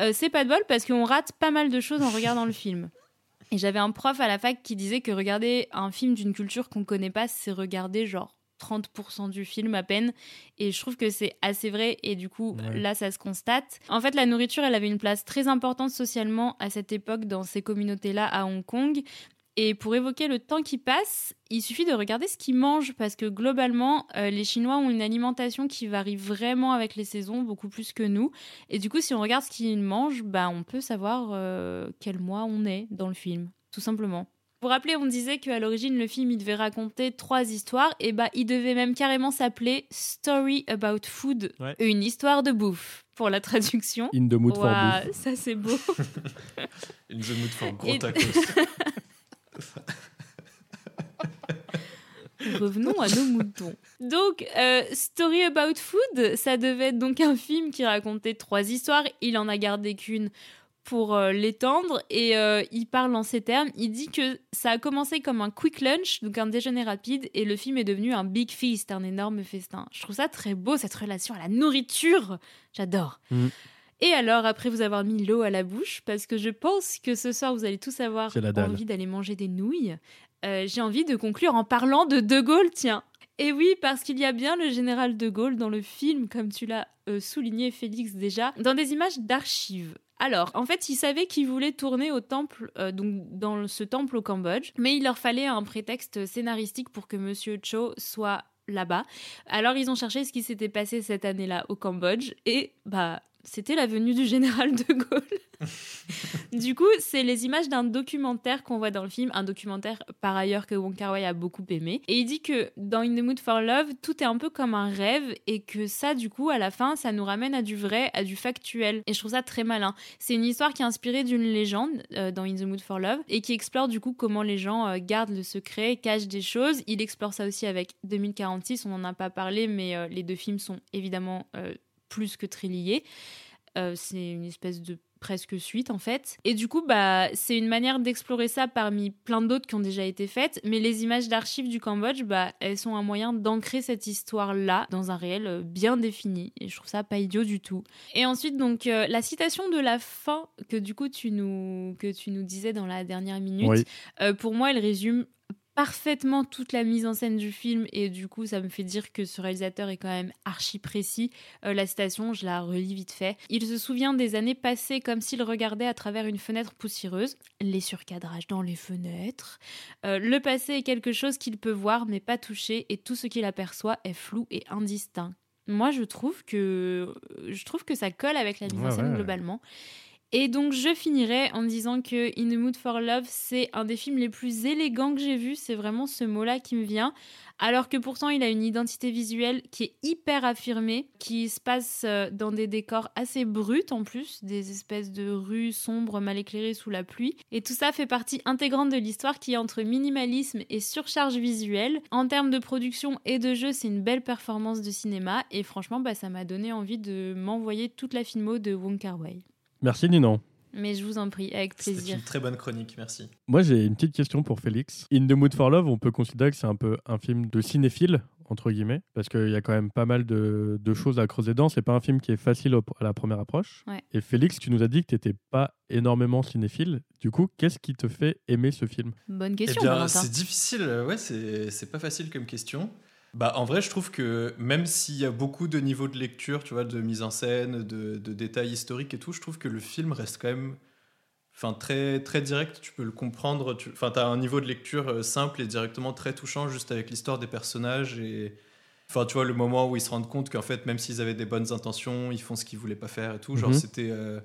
euh, c'est pas de bol parce qu'on rate pas mal de choses en regardant le film. Et j'avais un prof à la fac qui disait que regarder un film d'une culture qu'on connaît pas, c'est regarder genre 30% du film à peine. Et je trouve que c'est assez vrai. Et du coup, Ouais. là, ça se constate. En fait, la nourriture, elle avait une place très importante socialement à cette époque dans ces communautés-là à Hong Kong. Et pour évoquer le temps qui passe, il suffit de regarder ce qu'ils mangent parce que globalement, euh, les Chinois ont une alimentation qui varie vraiment avec les saisons, beaucoup plus que nous. Et du coup, si on regarde ce qu'ils mangent, bah, on peut savoir euh, quel mois on est dans le film, tout simplement. Pour rappeler, on disait qu'à l'origine, le film, il devait raconter trois histoires, et bah, il devait même carrément s'appeler Story About Food, Ouais. une histoire de bouffe, pour la traduction. In the mood for Ouah, bouffe. ça c'est beau. <laughs> In the mood for gros tacos. <laughs> <laughs> revenons à nos moutons. Donc, euh, Story About Food, ça devait être donc un film qui racontait trois histoires. Il en a gardé qu'une pour euh, l'étendre et euh, il parle en ces termes. Il dit que ça a commencé comme un quick lunch, donc un déjeuner rapide, et le film est devenu un big feast, un énorme festin. Je trouve ça très beau, cette relation à la nourriture. J'adore. Mm. Et alors, après vous avoir mis l'eau à la bouche, parce que je pense que ce soir vous allez tous avoir envie d'aller manger des nouilles, euh, j'ai envie de conclure en parlant de De Gaulle, tiens. Et oui, parce qu'il y a bien le général de Gaulle dans le film, comme tu l'as euh, souligné, Félix, déjà, dans des images d'archives. Alors, en fait, ils savaient qu'ils voulaient tourner au temple, euh, donc dans ce temple au Cambodge, mais il leur fallait un prétexte scénaristique pour que Monsieur Cho soit là-bas. Alors, ils ont cherché ce qui s'était passé cette année-là au Cambodge, et bah, c'était la venue du général de Gaulle. <laughs> du coup, c'est les images d'un documentaire qu'on voit dans le film, un documentaire par ailleurs que Wong Kar Wai a beaucoup aimé. Et il dit que dans In the Mood for Love, tout est un peu comme un rêve et que ça, du coup, à la fin, ça nous ramène à du vrai, à du factuel. Et je trouve ça très malin. C'est une histoire qui est inspirée d'une légende euh, dans In the Mood for Love et qui explore du coup comment les gens euh, gardent le secret, cachent des choses. Il explore ça aussi avec 2046, on n'en a pas parlé, mais euh, les deux films sont évidemment plus que très liés. Euh, c'est une espèce de presque suite en fait. Et du coup, bah, c'est une manière d'explorer ça parmi plein d'autres qui ont déjà été faites. Mais les images d'archives du Cambodge, bah, elles sont un moyen d'ancrer cette histoire-là dans un réel euh, bien défini. Et je trouve ça pas idiot du tout. Et ensuite, donc, euh, la citation de la fin que du coup tu nous, que tu nous disais dans la dernière minute, Oui. euh, pour moi, elle résume parfaitement toute la mise en scène du film et du coup ça me fait dire que ce réalisateur est quand même archi précis. Euh, la citation, je la relis vite fait. Il se souvient des années passées comme s'il regardait à travers une fenêtre poussiéreuse, les surcadrages dans les fenêtres. Euh, le passé est quelque chose qu'il peut voir mais pas toucher et tout ce qu'il aperçoit est flou et indistinct. Moi je trouve que je trouve que ça colle avec la mise en scène ouais. globalement. Et donc je finirai en disant que In the Mood for Love, c'est un des films les plus élégants que j'ai vus. C'est vraiment ce mot-là qui me vient. Alors que pourtant il a une identité visuelle qui est hyper affirmée, qui se passe euh, dans des décors assez bruts en plus, des espèces de rues sombres mal éclairées sous la pluie. Et tout ça fait partie intégrante de l'histoire qui est entre minimalisme et surcharge visuelle. En termes de production et de jeu, c'est une belle performance de cinéma. Et franchement, bah, ça m'a donné envie de m'envoyer toute la filmo de Wong Kar Wai. Merci Ninon. Mais je vous en prie, avec plaisir. une très bonne chronique, merci. Moi, j'ai une petite question pour Félix. In the Mood for Love, on peut considérer que c'est un peu un film de cinéphile, entre guillemets, parce qu'il y a quand même pas mal de, de choses à creuser dedans. C'est pas un film qui est facile au- à la première approche. Ouais. Et Félix, tu nous as dit que tu n'étais pas énormément cinéphile. Du coup, qu'est-ce qui te fait aimer ce film? Bonne Eh question, c'est difficile, ouais, c'est c'est pas facile comme question. Bah, en vrai, je trouve que même s'il y a beaucoup de niveaux de lecture, tu vois, de mise en scène, de, de détails historiques et tout, je trouve que le film reste quand même enfin, très, très direct. Tu peux le comprendre. Tu enfin, as un niveau de lecture euh, simple et directement très touchant, juste avec l'histoire des personnages. Et enfin, tu vois, le moment où ils se rendent compte qu'en fait, même s'ils avaient des bonnes intentions, ils font ce qu'ils voulaient pas faire et tout. Genre, Mhm. c'était. euh,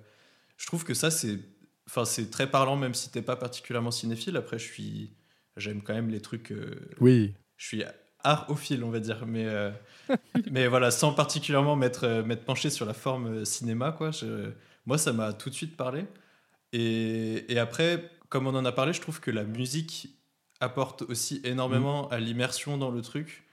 je trouve que ça, c'est. Enfin, c'est très parlant, même si t'es pas particulièrement cinéphile. Après, je suis. J'aime quand même les trucs. euh, Oui, je suis arophile, on va dire, mais, euh, <laughs> mais voilà, sans particulièrement m'être euh, penché sur la forme euh, cinéma, quoi. Je- moi, ça m'a tout de suite parlé. Et, et après, comme on en a parlé, je trouve que la musique apporte aussi énormément à l'immersion dans le truc.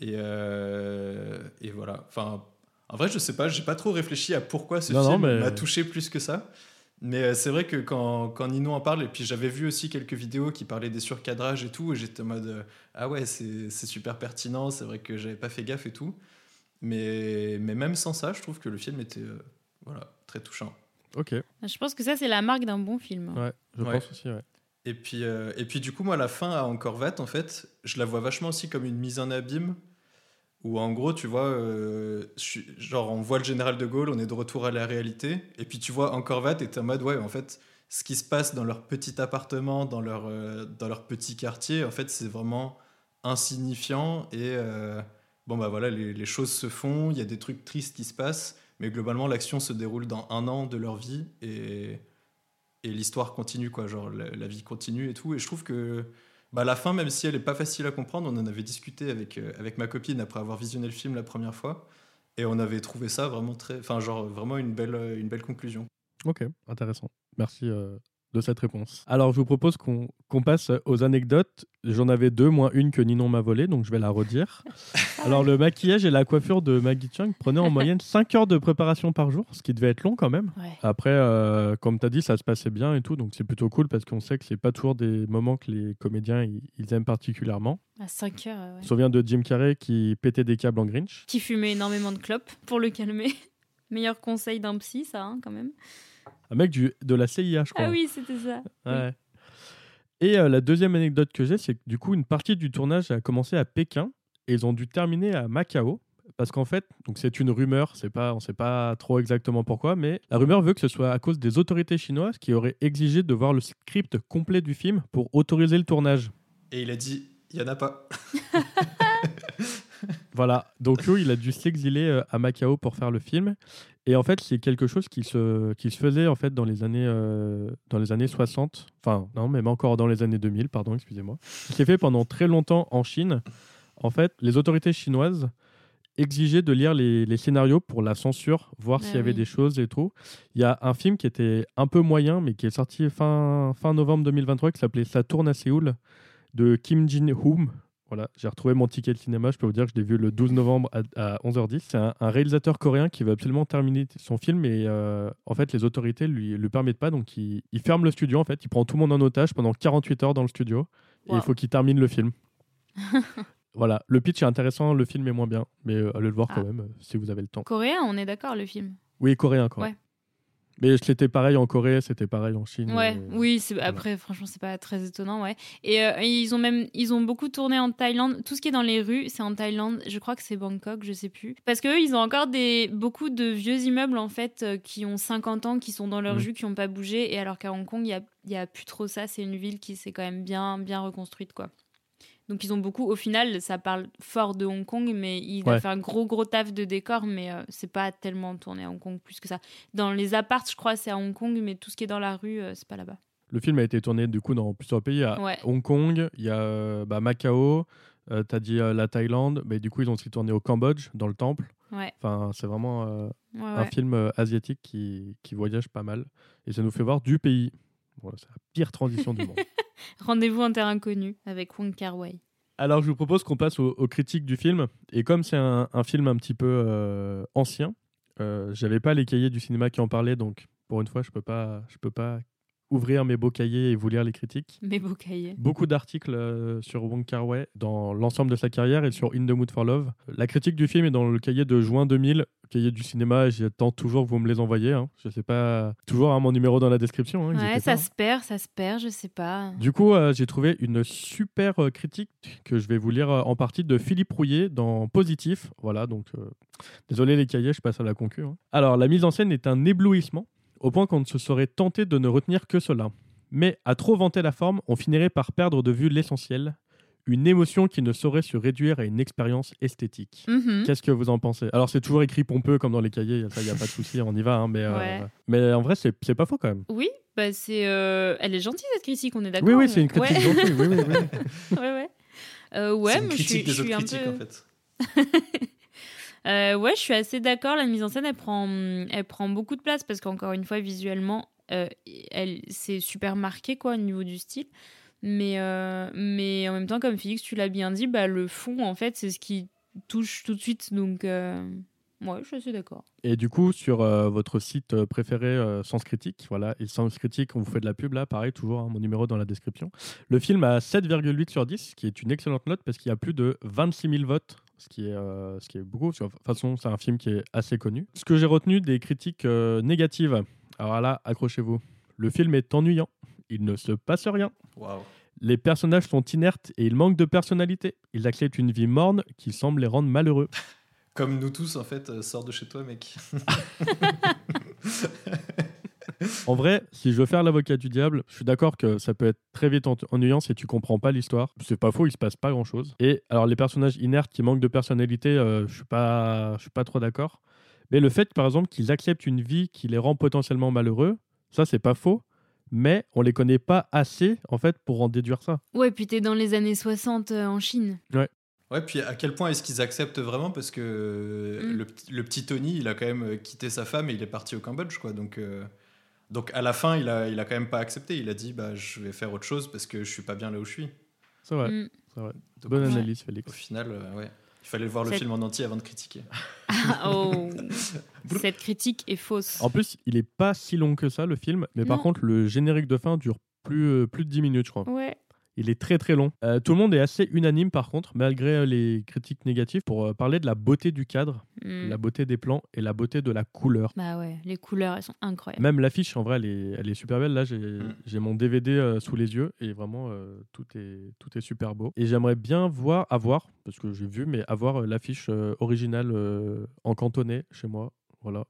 Et, euh, et voilà. Enfin, en vrai, je sais pas, j'ai pas trop réfléchi à pourquoi ce Non, film m'a touché plus que ça. Mais euh, c'est vrai que quand, quand Nino en parle, et puis j'avais vu aussi quelques vidéos qui parlaient des surcadrages et tout, et j'étais en mode euh, Ah ouais, c'est c'est super pertinent, c'est vrai que j'avais pas fait gaffe et tout. Mais, mais même sans ça, je trouve que le film était euh, voilà, très touchant. ok. Je pense que ça, c'est la marque d'un bon film. Ouais, je Ouais. pense aussi. Ouais. Et puis, euh, et puis du coup, moi, la fin à Encore Vat, en fait, je la vois vachement aussi comme une mise en abîme. Où en gros, tu vois, euh, genre on voit le général de Gaulle, on est de retour à la réalité. Et puis tu vois Encore Vat et t'es en mode, ouais, en fait, ce qui se passe dans leur petit appartement, dans leur, euh, dans leur petit quartier, en fait, c'est vraiment insignifiant. Et euh, bon, bah voilà, les, choses se font, il y a des trucs tristes qui se passent. Mais globalement, l'action se déroule dans un an de leur vie. Et et l'histoire continue quoi genre la vie continue et tout et je trouve que bah, la fin même si elle est pas facile à comprendre on en avait discuté avec euh, avec ma copine après avoir visionné le film la première fois et on avait trouvé ça vraiment très enfin genre vraiment une belle euh, une belle conclusion Ok, intéressant. Merci euh, de cette réponse. Alors, je vous propose qu'on passe aux anecdotes. J'en avais deux, moins une que Ninon m'a volée, donc je vais la redire. <laughs> Alors, le maquillage et la coiffure de Maggie Chung prenaient en moyenne <laughs> 5 heures de préparation par jour, ce qui devait être long quand même. Ouais. Après, euh, comme tu as dit, ça se passait bien et tout, donc c'est plutôt cool parce qu'on sait que c'est pas toujours des moments que les comédiens ils, ils aiment particulièrement. À 5 heures, ouais. Je me souviens de Jim Carrey qui pétait des câbles en Grinch? Qui fumait énormément de clopes pour le calmer. <laughs> Meilleur conseil d'un psy, ça, hein, quand même. Un mec du, de la CIA, je crois. Ah oui, c'était ça. Ouais. Et euh, la deuxième anecdote que j'ai, c'est que du coup, une partie du tournage a commencé à Pékin et ils ont dû terminer à Macao. Parce qu'en fait, donc c'est une rumeur, c'est pas, on ne sait pas trop exactement pourquoi, mais la rumeur veut que ce soit à cause des autorités chinoises qui auraient exigé de voir le script complet du film pour autoriser le tournage. Et il a dit il y en a pas. <laughs> Voilà, donc lui, il a dû s'exiler euh, à Macao pour faire le film. Et en fait, c'est quelque chose qui se, qui se faisait en fait dans les années, euh, dans les années 60, enfin non, même encore dans les années 2000, pardon, excusez-moi, qui s'est fait pendant très longtemps en Chine. En fait, les autorités chinoises exigeaient de lire les, les scénarios pour la censure, voir Ah s'il y avait oui. des choses et tout. Il y a un film qui était un peu moyen, mais qui est sorti fin, fin novembre 2023, qui s'appelait Ça tourne à Séoul, de Kim Jin-hoom. Voilà, j'ai retrouvé mon ticket de cinéma. Je peux vous dire que je l'ai vu le 12 novembre à, à 11h10. C'est un, un réalisateur coréen qui veut absolument terminer son film et euh, en fait, les autorités lui le permettent pas. Donc, il, il ferme le studio. En fait, il prend tout le monde en otage pendant 48 heures dans le studio et Wow. il faut qu'il termine le film. <laughs> voilà, le pitch est intéressant, le film est moins bien, mais euh, allez le voir Ah. quand même euh, si vous avez le temps. Coréen, on est d'accord, le film. Oui, coréen quand Ouais. Mais c'était pareil en Corée, c'était pareil en Chine. Ouais, euh, oui, c'est après franchement c'est pas très étonnant, ouais. Et euh, ils ont même ils ont beaucoup tourné en Thaïlande, tout ce qui est dans les rues, c'est en Thaïlande, je crois que c'est Bangkok, je sais plus. Parce que eux, ils ont encore des beaucoup de vieux immeubles en fait euh, qui ont 50 ans, qui sont dans leur jus, qui ont pas bougé et alors qu'à Hong Kong, il y a y a plus trop ça, c'est une ville qui s'est quand même bien bien reconstruite quoi. Donc ils ont beaucoup au final, ça parle fort de Hong Kong mais il a Ouais. fait un gros gros taf de décor mais euh, c'est pas tellement tourné à Hong Kong plus que ça. Dans les apparts, je crois c'est à Hong Kong mais tout ce qui est dans la rue, euh, c'est pas là-bas. Le film a été tourné du coup dans plusieurs pays. Il y a Ouais. Hong Kong, il y a euh, bah, Macao, euh, t'as dit euh, la Thaïlande, mais du coup ils ont aussi tourné au Cambodge, dans le temple. Ouais, Enfin, c'est vraiment un film asiatique qui, qui voyage pas mal. Et ça nous fait voir du pays. Voilà, c'est la pire transition du monde. <laughs> Rendez-vous en terre inconnue avec Wong Kar Wai. Alors je vous propose qu'on passe aux, aux critiques du film. Et comme c'est un, un film un petit peu euh, ancien, euh, j'avais pas les cahiers du cinéma qui en parlaient, donc pour une fois je peux pas, je peux pas ouvrir mes beaux cahiers et vous lire les critiques. Mes beaux cahiers. Beaucoup d'articles euh, sur Wong Kar Wai dans l'ensemble de sa carrière et sur In the Mood for Love. La critique du film est dans le cahier de juin 2000, cahier du cinéma. J'attends toujours que vous me les envoyez. Hein. Je sais pas, toujours hein, mon numéro dans la description. hein, Ouais, ça pas. se perd, ça se perd, je sais pas. Du coup, euh, j'ai trouvé une super euh, critique que je vais vous lire euh, en partie de Philippe Rouillet dans Positif. Voilà, donc désolé les cahiers, je passe à la concu. hein. Alors, la mise en scène est un éblouissement, au point qu'on ne se serait tenté de ne retenir que cela. Mais à trop vanter la forme, on finirait par perdre de vue l'essentiel, une émotion qui ne saurait se réduire à une expérience esthétique. Mhm. Qu'est-ce que vous en pensez? Alors, c'est toujours écrit pompeux comme dans les cahiers, il n'y a pas de souci, on y va. hein, mais, euh, mais en vrai, c'est pas faux quand même. Oui, bah c'est. euh, Elle est gentille cette critique, on est d'accord. Oui, oui, mais- c'est une critique Ouais, gentille. Oui, oui, oui. <laughs> ouais, ouais. Euh, ouais, une mais je suis, critique je des suis autres un peu. en fait. <laughs> Euh, ouais, je suis assez d'accord. La mise en scène, elle prend, elle prend beaucoup de place parce qu'encore une fois, visuellement, euh, elle, c'est super marqué quoi au niveau du style. Mais, euh, mais en même temps, comme Félix, tu l'as bien dit, bah, le fond, en fait, c'est ce qui touche tout de suite. Donc, euh, ouais, je suis d'accord. Et du coup, sur euh, votre site euh, préféré, Sens Critique, voilà, et Sens Critique, on vous fait de la pub là, pareil, toujours hein, mon numéro dans la description. Le film a 7,8 sur 10, ce qui est une excellente note parce qu'il y a plus de 26 000 votes, ce qui est, ce qui est beaucoup. De toute façon, c'est un film qui est assez connu. Ce que j'ai retenu des critiques négatives, alors là, accrochez-vous. Le film est ennuyant, il ne se passe rien. Les personnages sont inertes et ils manquent de personnalité. Ils acceptent une vie morne qui semble les rendre malheureux. <laughs> Comme nous tous, en fait, euh, sors de chez toi, mec. <laughs> En vrai, si je veux faire l'avocat du diable, je suis d'accord que ça peut être très vite en- ennuyant si tu comprends pas l'histoire. C'est pas faux, il se passe pas grand chose. Et alors les personnages inertes qui manquent de personnalité, euh, je suis pas, je suis pas trop d'accord. Mais le fait, par exemple, qu'ils acceptent une vie qui les rend potentiellement malheureux, ça c'est pas faux. Mais on les connaît pas assez en fait pour en déduire ça. Ouais, puis t'es dans les années 60 euh, en Chine. Ouais, puis à quel point est-ce qu'ils acceptent vraiment? Parce que euh, Mm. le, petit- le petit Tony, il a quand même euh, quitté sa femme et il est parti au Cambodge, quoi. Donc, euh, Donc à la fin, il a, il a quand même pas accepté. Il a dit bah, je vais faire autre chose parce que je suis pas bien là où je suis. C'est vrai. Mm. c'est vrai. Donc, Bonne analyse, Félix. au final, euh, ouais. Il fallait voir le Cette- film en entier avant de critiquer. <laughs> Ah, oh. <laughs> Cette critique est fausse. En plus, il est pas si long que ça, le film, mais par contre, le générique de fin dure plus, euh, plus de 10 minutes, je crois. Ouais. Il est très très long. Euh, tout le monde est assez unanime, par contre, malgré euh, les critiques négatives, pour euh, parler de la beauté du cadre, Mm. la beauté des plans et la beauté de la couleur. Bah ouais, les couleurs, elles sont incroyables. Même l'affiche, en vrai, elle est, elle est super belle. Là, j'ai Mm. j'ai mon DVD euh, sous les yeux et vraiment, euh, tout, est, tout est super beau. Et j'aimerais bien voir, avoir, parce que j'ai vu, mais avoir l'affiche euh, originale euh, en cantonais chez moi. Voilà.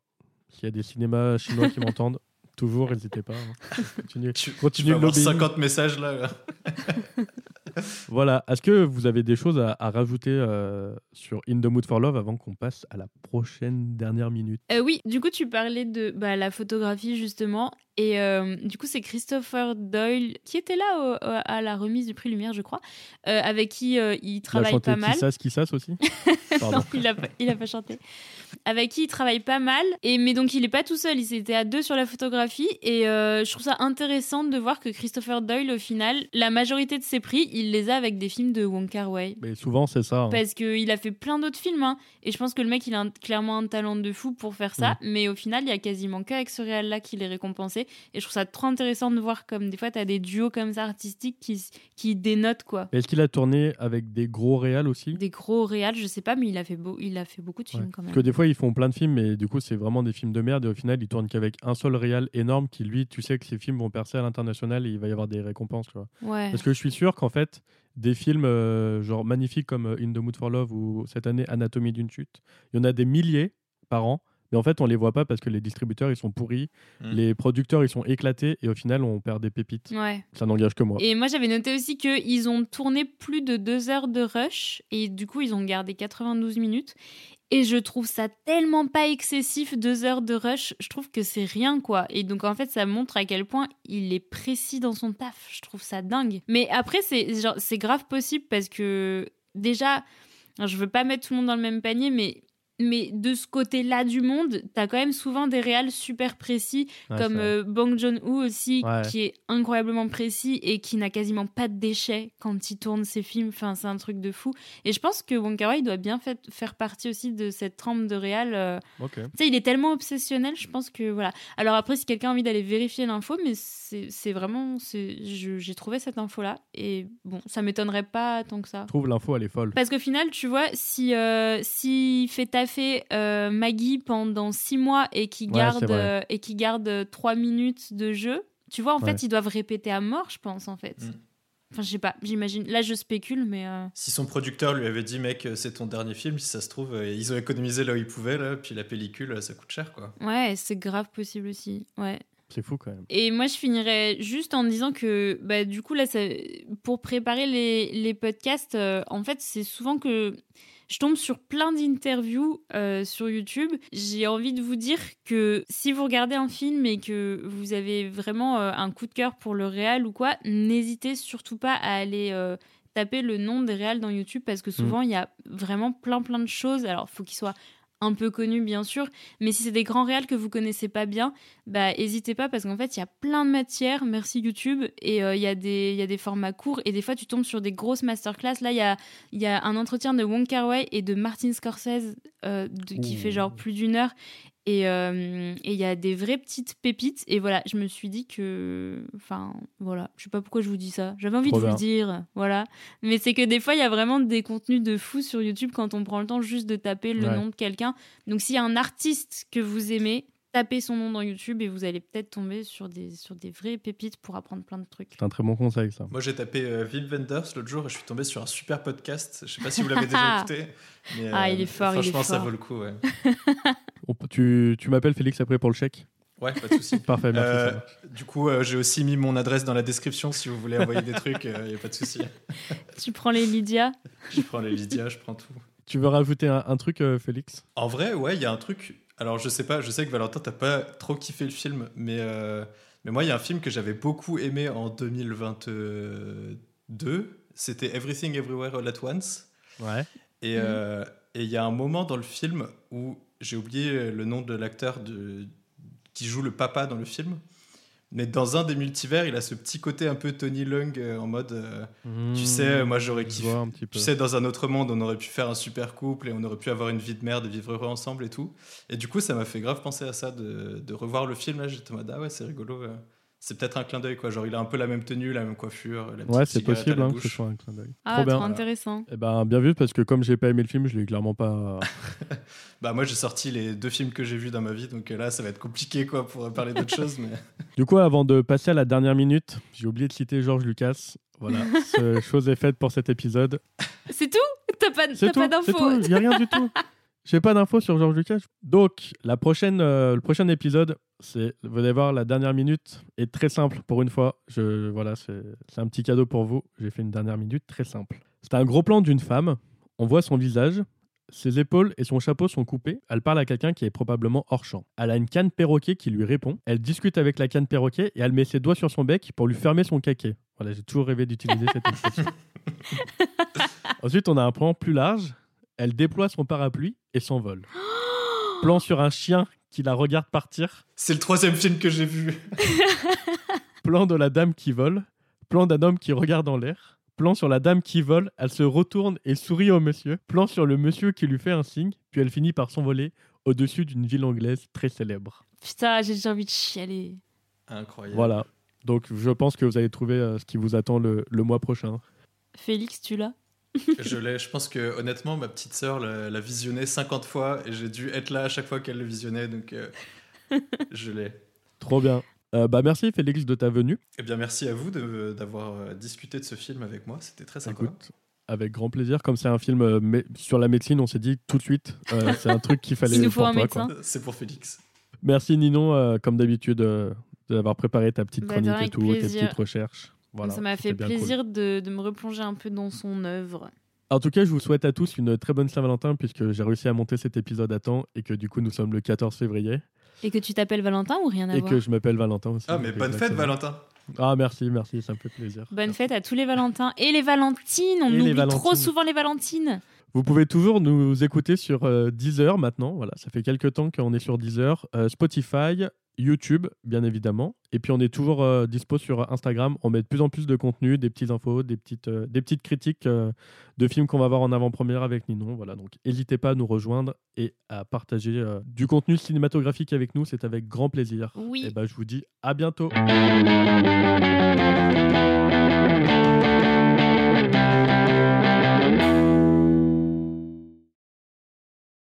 S'il y a des cinémas chinois qui <laughs> m'entendent, toujours, n'hésitez pas. hein. <laughs> Continuez. Tu, Continue tu vas avoir le lobbying. 50 messages là. <laughs> Voilà. Est-ce que vous avez des choses à, à rajouter euh, sur In the Mood for Love avant qu'on passe à la prochaine dernière minute? Euh, oui, du coup, tu parlais de bah, la photographie, justement. Et euh, du coup, c'est Christopher Doyle qui était là au- au- à la remise du prix Lumière, je crois, avec qui il Il travaille chanté pas mal. Qui sasse aussi? <laughs> Non, il a, pas, il a pas chanté. Avec qui il travaille pas mal. Et, mais donc, il est pas tout seul. Il était à deux sur la photographie. Et je trouve ça intéressant de voir que Christopher Doyle, au final, la majorité de ses prix, il les a avec des films de Wong Kar Wai. Mais souvent, c'est ça. hein. Parce qu'il a fait plein d'autres films. hein. Et je pense que le mec, il a un- clairement un talent de fou pour faire ça. Mais au final, il y a quasiment qu'avec ce réal-là qu'il est récompensé. Et je trouve ça trop intéressant de voir comme des fois, tu as des duos comme ça artistiques qui, qui dénotent, quoi. Est-ce qu'il a tourné avec des gros réals aussi? Des gros réals, je sais pas, mais il a fait, beau, il a fait beaucoup de films Ouais. quand même. Parce que des fois, ils font plein de films, mais du coup, c'est vraiment des films de merde. Et au final, ils tournent qu'avec un seul réal énorme qui, lui, tu sais que ces films vont percer à l'international et il va y avoir des récompenses. Tu vois. Ouais. Parce que je suis sûr qu'en fait, des films euh, genre magnifiques comme euh, In the Mood for Love ou cette année Anatomie d'une chute, il y en a des milliers par an. Mais en fait, on les voit pas parce que les distributeurs, ils sont pourris, Mm. les producteurs, ils sont éclatés, et au final, on perd des pépites. Ouais. Ça n'engage que moi. Et moi, j'avais noté aussi qu'ils ont tourné plus de deux heures de rush et du coup, ils ont gardé 92 minutes. Et je trouve ça tellement pas excessif, deux heures de rush. Je trouve que c'est rien, quoi. Et donc, en fait, ça montre à quel point il est précis dans son taf. Je trouve ça dingue. Mais après, c'est grave possible parce que déjà, je veux pas mettre tout le monde dans le même panier, mais. Mais de ce côté-là du monde, t'as quand même souvent des réals super précis Ouais, comme euh, Bong Joon-ho aussi, Ouais. qui est incroyablement précis et qui n'a quasiment pas de déchets quand il tourne ses films. Enfin, c'est un truc de fou. Et je pense que Wong Kar-wai doit bien fait- faire partie aussi de cette trempe de réal. euh. Tu sais, il est tellement obsessionnel, je pense que voilà. Alors après, si quelqu'un a envie d'aller vérifier l'info, mais c'est vraiment, j'ai trouvé cette info-là et bon, ça m'étonnerait pas tant que ça. Je trouve l'info, elle est folle. Parce qu'au final, tu vois, si euh, s'il fait taffer euh, Maggie pendant six mois et Ouais, garde euh, et qu'il garde euh, trois minutes de jeu, tu vois, en Ouais. fait, ils doivent répéter à mort, je pense, en fait. Mm. Enfin, je sais pas, j'imagine. Là, je spécule, mais euh, Si son producteur lui avait dit, mec, c'est ton dernier film, si ça se trouve, euh, ils ont économisé là où ils pouvaient, là, puis la pellicule, ça coûte cher, quoi. ouais, c'est grave possible aussi. Ouais. C'est fou quand même. Et moi, je finirais juste en disant que, bah, du coup, là, ça, pour préparer les, les podcasts, euh, en fait, c'est souvent que je tombe sur plein d'interviews euh, sur YouTube. J'ai envie de vous dire que si vous regardez un film et que vous avez vraiment euh, un coup de cœur pour le réal ou quoi, n'hésitez surtout pas à aller euh, taper le nom des réals dans YouTube parce que souvent, il y a vraiment plein, plein de choses. Alors, il faut qu'ils soient un peu connus, bien sûr, mais si c'est des grands réals que vous connaissez pas bien, bah hésitez pas parce qu'en fait il y a plein de matières, merci YouTube, et euh, il y, a des- il y a des formats courts et des fois tu tombes sur des grosses masterclass. Là il y a, y a un entretien de Wong Kar Wai et de Martin Scorsese euh, de- qui fait genre plus d'une heure. Et euh, et il y a des vraies petites pépites. Et voilà, je me suis dit que. Enfin, voilà. Je sais pas pourquoi je vous dis ça. J'avais envie Trop de vous le dire. Voilà. Mais c'est que des fois, il y a vraiment des contenus de fou sur YouTube quand on prend le temps juste de taper le Ouais. nom de quelqu'un. Donc, s'il y a un artiste que vous aimez, tapez son nom dans YouTube et vous allez peut-être tomber sur des, sur des vraies pépites pour apprendre plein de trucs. C'est un très bon conseil, ça. Moi, j'ai tapé euh, Wim Wenders l'autre jour et je suis tombé sur un super podcast. Je sais pas si vous l'avez déjà <laughs> écouté. Mais, Ah, euh, il est fort, il est Franchement, ça fort. vaut le coup, ouais. <laughs> Tu tu m'appelles Félix après pour le chèque? Ouais, pas de souci. <laughs> Parfait, merci. Euh, du coup, euh, j'ai aussi mis mon adresse dans la description si vous voulez envoyer des trucs, il n'y a pas de souci. Tu prends les Lydia? Je prends les Lydia, je prends tout. Tu veux rajouter un, un truc, euh, Félix? En vrai, ouais, il y a un truc. Alors, je sais pas, je sais que Valentin, t'as pas trop kiffé le film, mais, euh, mais moi, il y a un film que j'avais beaucoup aimé en 2022. C'était Everything Everywhere All at Once. Ouais. Et Mhm. euh, et il y a un moment dans le film où j'ai oublié le nom de l'acteur de- qui joue le papa dans le film. Mais dans un des multivers, il a ce petit côté un peu Tony Lung euh, en mode. euh, Hmm, Tu sais, moi j'aurais kiffé. vois un petit peu. Tu sais, dans un autre monde, on aurait pu faire un super couple et on aurait pu avoir une vie de merde et vivre heureux ensemble et tout. Et du coup, ça m'a fait grave penser à ça, de, de revoir le film. Là, j'étais en mode, ah ouais, c'est rigolo. euh. C'est peut-être un clin d'œil, quoi. Genre, il a un peu la même tenue, la même coiffure. La Ouais, c'est possible hein, que ce bouche. soit un clin d'œil. Ah, Trop trop, bien. intéressant. Eh ben, bien vu, parce que comme j'ai pas aimé le film, je l'ai clairement pas. <laughs> Bah, moi, j'ai sorti les deux films que j'ai vus dans ma vie, donc euh, là, ça va être compliqué, quoi, pour parler d'autre <laughs> chose. Mais... Du coup, avant de passer à la dernière minute, j'ai oublié de citer George Lucas. Voilà, <laughs> ce chose est faite pour cet épisode. C'est tout? T'as pas, t'as tout, pas c'est d'infos tout, il n'y a rien du tout. J'ai pas d'infos sur George Lucas. Donc, la prochaine, euh, le prochain épisode, c'est, vous allez voir, la dernière minute est très simple pour une fois. Je, voilà, c'est, c'est un petit cadeau pour vous. J'ai fait une dernière minute très simple. C'est un gros plan d'une femme. On voit son visage. Ses épaules et son chapeau sont coupés. Elle parle à quelqu'un qui est probablement hors champ. Elle a une canne perroquet qui lui répond. Elle discute avec la canne perroquet et elle met ses doigts sur son bec pour lui fermer son caquet. Voilà, j'ai toujours rêvé d'utiliser cette expression. <laughs> Ensuite, on a un plan plus large. Elle déploie son parapluie et s'envole. <gasps> plan sur un chien qui la regarde partir. C'est le troisième film que j'ai vu. <laughs> Plan de la dame qui vole. Plan d'un homme qui regarde en l'air. Plan sur la dame qui vole. Elle se retourne et sourit au monsieur. Plan sur le monsieur qui lui fait un signe. Puis elle finit par s'envoler au-dessus d'une ville anglaise très célèbre. Putain, j'ai déjà envie de chialer. Incroyable. Voilà. Donc je pense que vous allez trouver euh, ce qui vous attend le, le mois prochain. Félix, tu l'as? <laughs> Je l'ai. Je pense que honnêtement, ma petite sœur l'a visionné 50 fois et j'ai dû être là à chaque fois qu'elle le visionnait, donc euh, <laughs> je l'ai. Trop bien. Euh, bah merci Félix de ta venue. Eh bien, merci à vous de- d'avoir euh, discuté de ce film avec moi. C'était très sympa. Écoute, avec grand plaisir. Comme c'est un film euh, sur la médecine, on s'est dit tout de suite, euh, <laughs> c'est un truc qu'il fallait Il nous pour un toi, médecin. C'est pour Félix. Merci Ninon, euh, comme d'habitude, euh, d'avoir préparé ta petite Bah, chronique et tout, tes petites recherches. Voilà, Ça m'a fait cool. plaisir de, de me replonger un peu dans son œuvre. En tout cas, je vous souhaite à tous une très bonne Saint-Valentin puisque j'ai réussi à monter cet épisode à temps et que du coup nous sommes le 14 février Et que tu t'appelles Valentin ou rien à et voir que je m'appelle Valentin aussi. Ah, mais bonne fête. Valentin. Ah merci, merci, ça me fait plaisir. Bonne fête à tous les Valentins et les Valentines. On Et oublie Valentines. trop souvent les Valentines. Vous pouvez toujours nous écouter sur euh, Deezer maintenant. Voilà, ça fait quelques temps qu'on est sur Deezer, euh, Spotify, YouTube, bien évidemment. Et puis on est toujours euh, dispo sur Instagram. On met de plus en plus de contenu, des petites infos, des petites, euh, des petites critiques euh, de films qu'on va voir en avant-première avec Ninon. Voilà, donc n'hésitez pas à nous rejoindre et à partager euh, du contenu cinématographique avec nous. C'est avec grand plaisir. Oui. Et ben, je vous dis à bientôt.